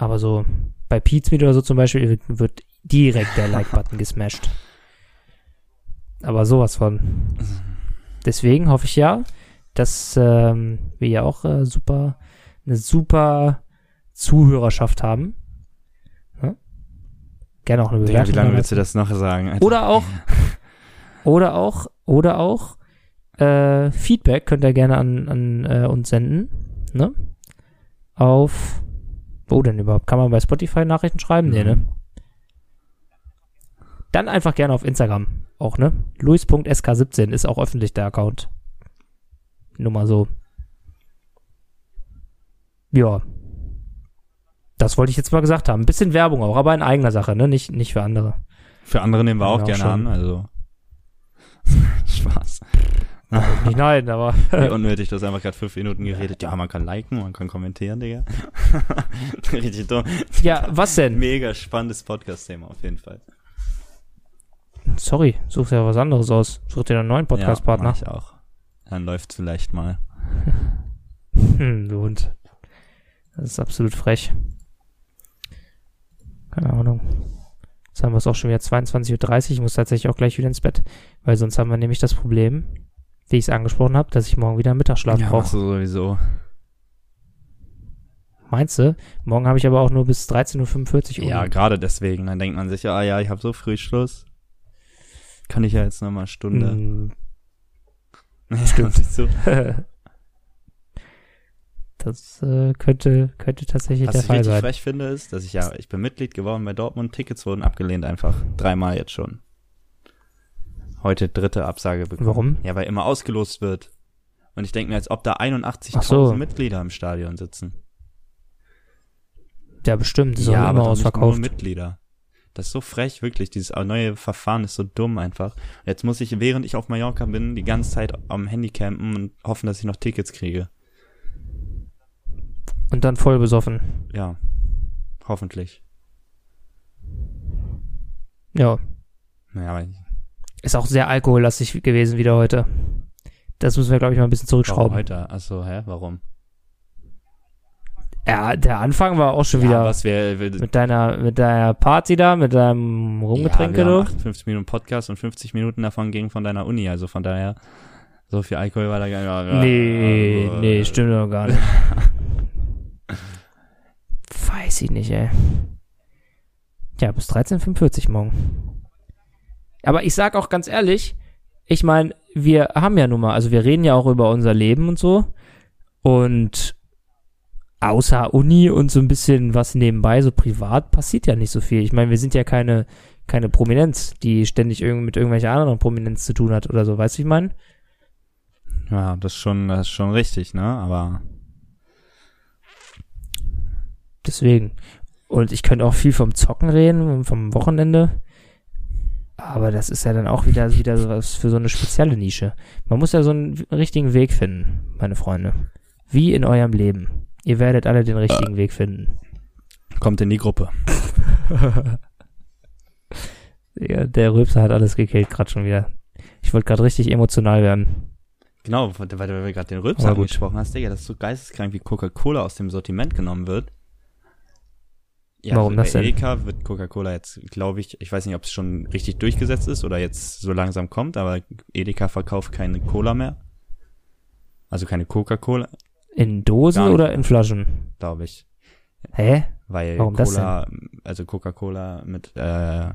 [SPEAKER 1] Aber so bei Pete's Meet oder so zum Beispiel wird, direkt der (laughs) Like-Button gesmashed. Aber sowas von. Deswegen hoffe ich ja, dass ähm, wir ja auch äh, super, eine super Zuhörerschaft haben. Ja? Gerne auch eine Bewertung.
[SPEAKER 2] wie lange willst du das noch sagen? Alter?
[SPEAKER 1] oder auch, (laughs) oder auch, oder auch, äh, Feedback könnt ihr gerne an, an äh, uns senden, ne? Auf, wo denn überhaupt? Kann man bei Spotify Nachrichten schreiben? Nee, ne? Dann einfach gerne auf Instagram auch, ne? Luis.sk17 ist auch öffentlich der Account. Nur mal so. Ja. Das wollte ich jetzt mal gesagt haben. Ein bisschen Werbung auch, aber in eigener Sache, ne? Nicht, nicht für andere.
[SPEAKER 2] Für andere nehmen wir auch
[SPEAKER 1] Ja,
[SPEAKER 2] gerne
[SPEAKER 1] schon.
[SPEAKER 2] an, also. (laughs) Spaß. (laughs)
[SPEAKER 1] Nicht nein, aber. (laughs)
[SPEAKER 2] Wie unnötig, du hast einfach gerade fünf Minuten geredet. Ja, man kann liken, man kann kommentieren, Digga. (laughs) Richtig dumm.
[SPEAKER 1] ja, was denn?
[SPEAKER 2] Mega spannendes Podcast-Thema auf jeden Fall.
[SPEAKER 1] Sorry, such dir was anderes aus. Such dir einen neuen Podcast-Partner.
[SPEAKER 2] Ja, ich auch. Dann läuft's vielleicht mal.
[SPEAKER 1] Hm, du Hund. Das ist absolut frech. Keine Ahnung. Jetzt haben wir es auch schon wieder 22.30 Uhr. Ich muss tatsächlich auch gleich wieder ins Bett. Weil sonst haben wir nämlich das Problem, wie ich es angesprochen habe, dass ich morgen wieder Mittagsschlaf
[SPEAKER 2] ja,
[SPEAKER 1] brauche.
[SPEAKER 2] machst du sowieso.
[SPEAKER 1] Meinst du? Morgen habe ich aber auch nur bis 13.45 Uhr.
[SPEAKER 2] Ja, gerade deswegen. Dann denkt man sich, ah ja, ich habe so früh Schluss. Kann ich ja jetzt noch mal eine Stunde.
[SPEAKER 1] Hm, (laughs)
[SPEAKER 2] Stimmt. so. (laughs)
[SPEAKER 1] Das äh, könnte, könnte tatsächlich
[SPEAKER 2] Was
[SPEAKER 1] der
[SPEAKER 2] ich
[SPEAKER 1] Fall
[SPEAKER 2] richtig
[SPEAKER 1] sein.
[SPEAKER 2] frech finde, ist, dass ich ja, ich bin Mitglied geworden bei Dortmund, Tickets wurden abgelehnt einfach. Dreimal jetzt schon. Heute dritte Absage bekommen.
[SPEAKER 1] Warum?
[SPEAKER 2] Ja, weil immer ausgelost wird. Und ich denke mir, als ob da
[SPEAKER 1] Ach
[SPEAKER 2] 81.000
[SPEAKER 1] so.
[SPEAKER 2] Mitglieder im Stadion sitzen.
[SPEAKER 1] Ja, bestimmt. Ist
[SPEAKER 2] ja, aber
[SPEAKER 1] immer
[SPEAKER 2] nicht nur
[SPEAKER 1] ausverkauft.
[SPEAKER 2] Mitglieder. Das ist so frech, wirklich. Dieses neue Verfahren ist so dumm einfach. Jetzt muss ich, während ich auf Mallorca bin, die ganze Zeit am Handy campen und hoffen, dass ich noch Tickets kriege.
[SPEAKER 1] Und dann voll besoffen.
[SPEAKER 2] Ja. Hoffentlich.
[SPEAKER 1] Ja.
[SPEAKER 2] Naja, aber
[SPEAKER 1] Ist auch sehr alkohollastig gewesen wieder heute. Das müssen wir, glaube ich, mal ein bisschen
[SPEAKER 2] warum
[SPEAKER 1] zurückschrauben.
[SPEAKER 2] heute? Achso, hä? Warum?
[SPEAKER 1] Ja, der Anfang war auch schon
[SPEAKER 2] ja,
[SPEAKER 1] wieder
[SPEAKER 2] was wir, wir
[SPEAKER 1] mit deiner, mit deiner Party da, mit deinem Rumgetränke,
[SPEAKER 2] ja, wir haben
[SPEAKER 1] du.
[SPEAKER 2] 58 Minuten Podcast und 50 Minuten davon gingen von deiner Uni, also von daher so viel Alkohol war da gar nicht.
[SPEAKER 1] Nee,
[SPEAKER 2] Also,
[SPEAKER 1] nee, stimmt doch gar nicht. (laughs) Weiß ich nicht, ey. Ja, bis 13.45 morgen. Aber ich sag auch ganz ehrlich, ich meine, wir haben ja nun mal, also wir reden ja auch über unser Leben und so. Und außer Uni und so ein bisschen was nebenbei, so privat, passiert ja nicht so viel. Ich meine, wir sind ja keine, keine Prominenz, die ständig irgend mit irgendwelcher anderen Prominenz zu tun hat oder so, weißt du, wie ich meine?
[SPEAKER 2] Ja, das ist schon, das ist schon richtig, ne? Aber
[SPEAKER 1] Deswegen. Und ich könnte auch viel vom Zocken reden, vom Wochenende. Aber das ist ja dann auch wieder, wieder sowas für so eine spezielle Nische. Man muss ja so einen richtigen Weg finden, meine Freunde. Wie in eurem Leben. Ihr werdet alle den richtigen Weg finden.
[SPEAKER 2] kommt in die Gruppe. (laughs)
[SPEAKER 1] Ja, der Rülpser hat alles gekillt gerade schon wieder. Ich wollte gerade richtig emotional werden.
[SPEAKER 2] Genau, weil, weil du gerade den Rülps
[SPEAKER 1] Aber gut.
[SPEAKER 2] angesprochen hast, Digga, das ist so geisteskrank, wie Coca-Cola aus dem Sortiment genommen wird. Ja,
[SPEAKER 1] Warum
[SPEAKER 2] also
[SPEAKER 1] das
[SPEAKER 2] bei
[SPEAKER 1] denn?
[SPEAKER 2] Edeka wird Coca-Cola jetzt, glaube ich, ich weiß nicht, ob es schon richtig durchgesetzt ist oder jetzt so langsam kommt, aber Edeka verkauft keine Cola mehr. Also keine Coca-Cola,
[SPEAKER 1] In Dosen oder in Flaschen?
[SPEAKER 2] glaube ich.
[SPEAKER 1] Hä?
[SPEAKER 2] Weil
[SPEAKER 1] Warum das
[SPEAKER 2] Cola, also Coca-Cola mit äh,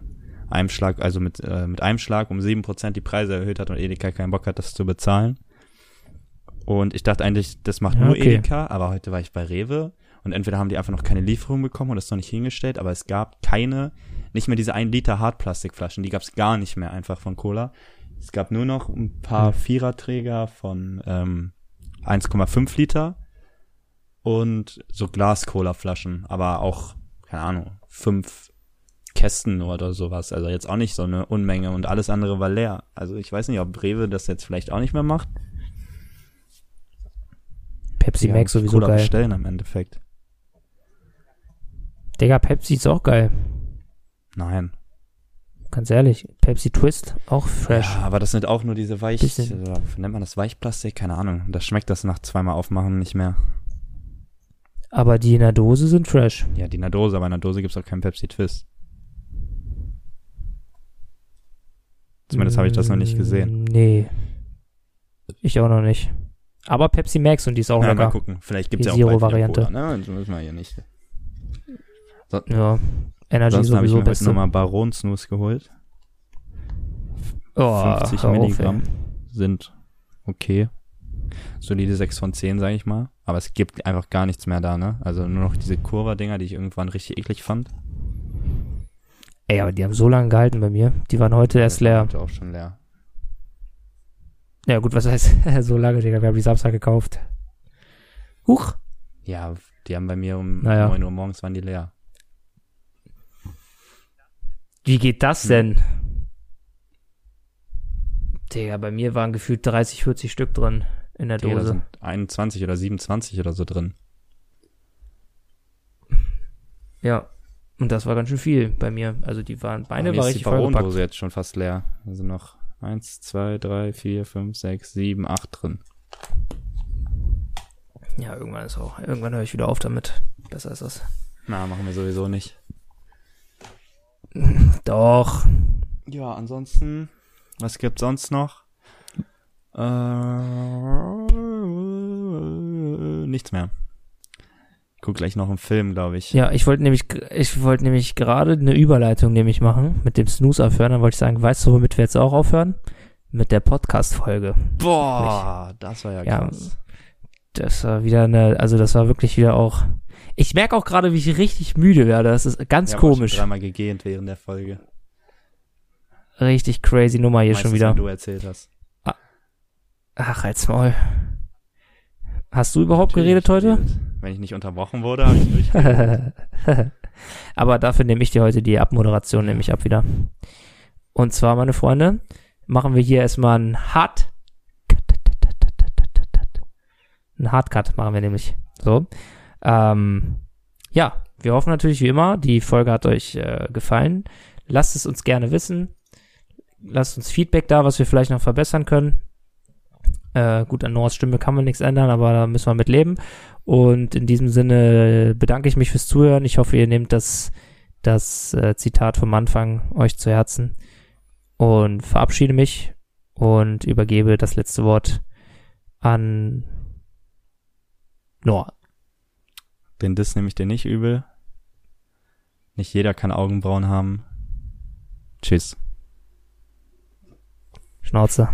[SPEAKER 2] einem Schlag, also mit, äh, mit einem Schlag um 7% die Preise erhöht hat und Edeka keinen Bock hat, das zu bezahlen. Und ich dachte eigentlich, das macht nur
[SPEAKER 1] okay.
[SPEAKER 2] Edeka, aber heute war ich bei Rewe und entweder haben die einfach noch keine Lieferung bekommen und das noch nicht hingestellt, aber es gab keine, nicht mehr diese 1 Liter Hartplastikflaschen, die gab es gar nicht mehr einfach von Cola. Es gab nur noch ein paar
[SPEAKER 1] Hm.
[SPEAKER 2] Viererträger von ähm, 1,5 Liter und so Glas-Cola-Flaschen, aber auch, keine Ahnung, fünf Kästen oder sowas. Also jetzt auch nicht so eine Unmenge und alles andere war leer. Also ich weiß nicht, ob Rewe das jetzt vielleicht auch nicht mehr macht.
[SPEAKER 1] Pepsi
[SPEAKER 2] Ja,
[SPEAKER 1] Max sowieso
[SPEAKER 2] Cola
[SPEAKER 1] geil.
[SPEAKER 2] bestellen am Endeffekt.
[SPEAKER 1] Digga, Pepsi ist auch geil.
[SPEAKER 2] Nein.
[SPEAKER 1] Ganz ehrlich. Pepsi Twist, auch fresh.
[SPEAKER 2] Ja, aber das sind auch nur diese Weich,
[SPEAKER 1] Bisschen.
[SPEAKER 2] nennt man das Weichplastik? Keine Ahnung. Das schmeckt das nach zweimal aufmachen nicht mehr.
[SPEAKER 1] Aber die in der Dose sind fresh.
[SPEAKER 2] Ja, die in der Dose, aber in der Dose gibt's auch keinen Pepsi Twist. Zumindest habe ich das noch nicht gesehen.
[SPEAKER 1] Mm, Nee. Ich auch noch nicht. Aber Pepsi Max und die ist auch
[SPEAKER 2] Ja, mal
[SPEAKER 1] lecker.
[SPEAKER 2] gucken. Vielleicht gibt's
[SPEAKER 1] Die
[SPEAKER 2] ja auch
[SPEAKER 1] Zero-Variante.
[SPEAKER 2] Ne? Das müssen wir hier nicht.
[SPEAKER 1] Ja. Energy
[SPEAKER 2] Ansonsten habe ich mir
[SPEAKER 1] beste.
[SPEAKER 2] nochmal Baron Snooze geholt.
[SPEAKER 1] Oh,
[SPEAKER 2] 50
[SPEAKER 1] hör auf,
[SPEAKER 2] Milligramm
[SPEAKER 1] ey.
[SPEAKER 2] sind okay. Solide 6 von 10, sage ich mal. Aber es gibt einfach gar nichts mehr da, ne? Also nur noch diese Kurva-Dinger, die ich irgendwann richtig eklig fand.
[SPEAKER 1] Ey, aber die haben so lange gehalten bei mir. Die waren heute erst leer.
[SPEAKER 2] Heute auch schon leer.
[SPEAKER 1] Ja, gut, was heißt (laughs) so lange, Digga? Wir haben die Samstag gekauft. Huch.
[SPEAKER 2] Ja, die haben bei mir um
[SPEAKER 1] Naja.
[SPEAKER 2] 9 Uhr morgens waren die leer.
[SPEAKER 1] Wie geht das
[SPEAKER 2] Hm.
[SPEAKER 1] denn? Digga, bei mir waren gefühlt 30, 40 Stück drin in der
[SPEAKER 2] Digga, da
[SPEAKER 1] Dose.
[SPEAKER 2] sind 21 oder 27 oder so drin.
[SPEAKER 1] Ja. Und das war ganz schön viel bei mir. Also die waren,
[SPEAKER 2] mir
[SPEAKER 1] war richtig vollgepackt.
[SPEAKER 2] Baron-Dose jetzt schon fast leer. Da sind noch 1, 2, 3, 4, 5, 6, 7, 8 drin.
[SPEAKER 1] Ja, irgendwann ist auch, irgendwann höre ich wieder auf damit. Besser ist das.
[SPEAKER 2] Na, machen wir sowieso nicht. (laughs)
[SPEAKER 1] Doch.
[SPEAKER 2] Ja, ansonsten, was gibt's sonst noch? Äh, nichts mehr. Guck gleich noch einen Film, glaube ich.
[SPEAKER 1] Ja, ich wollte nämlich, ich wollte nämlich gerade eine Überleitung nämlich machen mit dem Snooze aufhören. Dann wollte ich sagen, weißt du, womit wir jetzt auch aufhören? Mit der Podcast-Folge.
[SPEAKER 2] Boah, das war ja
[SPEAKER 1] Ja,
[SPEAKER 2] krass.
[SPEAKER 1] Das war wieder eine, also das war wirklich wieder auch. Ich merke auch gerade, wie ich richtig müde werde. Das ist ganz
[SPEAKER 2] auch
[SPEAKER 1] komisch.
[SPEAKER 2] Dreimal gegähnt während der Folge.
[SPEAKER 1] Richtig crazy Nummer hier
[SPEAKER 2] Meistens,
[SPEAKER 1] schon wieder.
[SPEAKER 2] wenn du erzählt hast.
[SPEAKER 1] Ach, halt's Maul. Hast du überhaupt
[SPEAKER 2] Natürlich
[SPEAKER 1] geredet heute?
[SPEAKER 2] geredet. Wenn ich nicht unterbrochen wurde, habe ich durchgeredet. (laughs)
[SPEAKER 1] Aber dafür nehme ich dir heute die Abmoderation nämlich ab wieder. Und zwar, meine Freunde, machen wir hier erstmal einen Hard Einen Hardcut machen wir nämlich. So. Ähm, ja, wir hoffen natürlich wie immer, die Folge hat euch äh, gefallen. Lasst es uns gerne wissen. Lasst uns Feedback da, was wir vielleicht noch verbessern können. Äh, gut, an Noahs Stimme kann man nichts ändern, aber da müssen wir mit leben. Und in diesem Sinne bedanke ich mich fürs Zuhören. Ich hoffe, ihr nehmt das, das äh, Zitat vom Anfang euch zu Herzen und verabschiede mich und übergebe das letzte Wort an Noah.
[SPEAKER 2] Den Diss nehme ich dir nicht übel. Nicht jeder kann Augenbrauen haben. Tschüss.
[SPEAKER 1] Schnauze.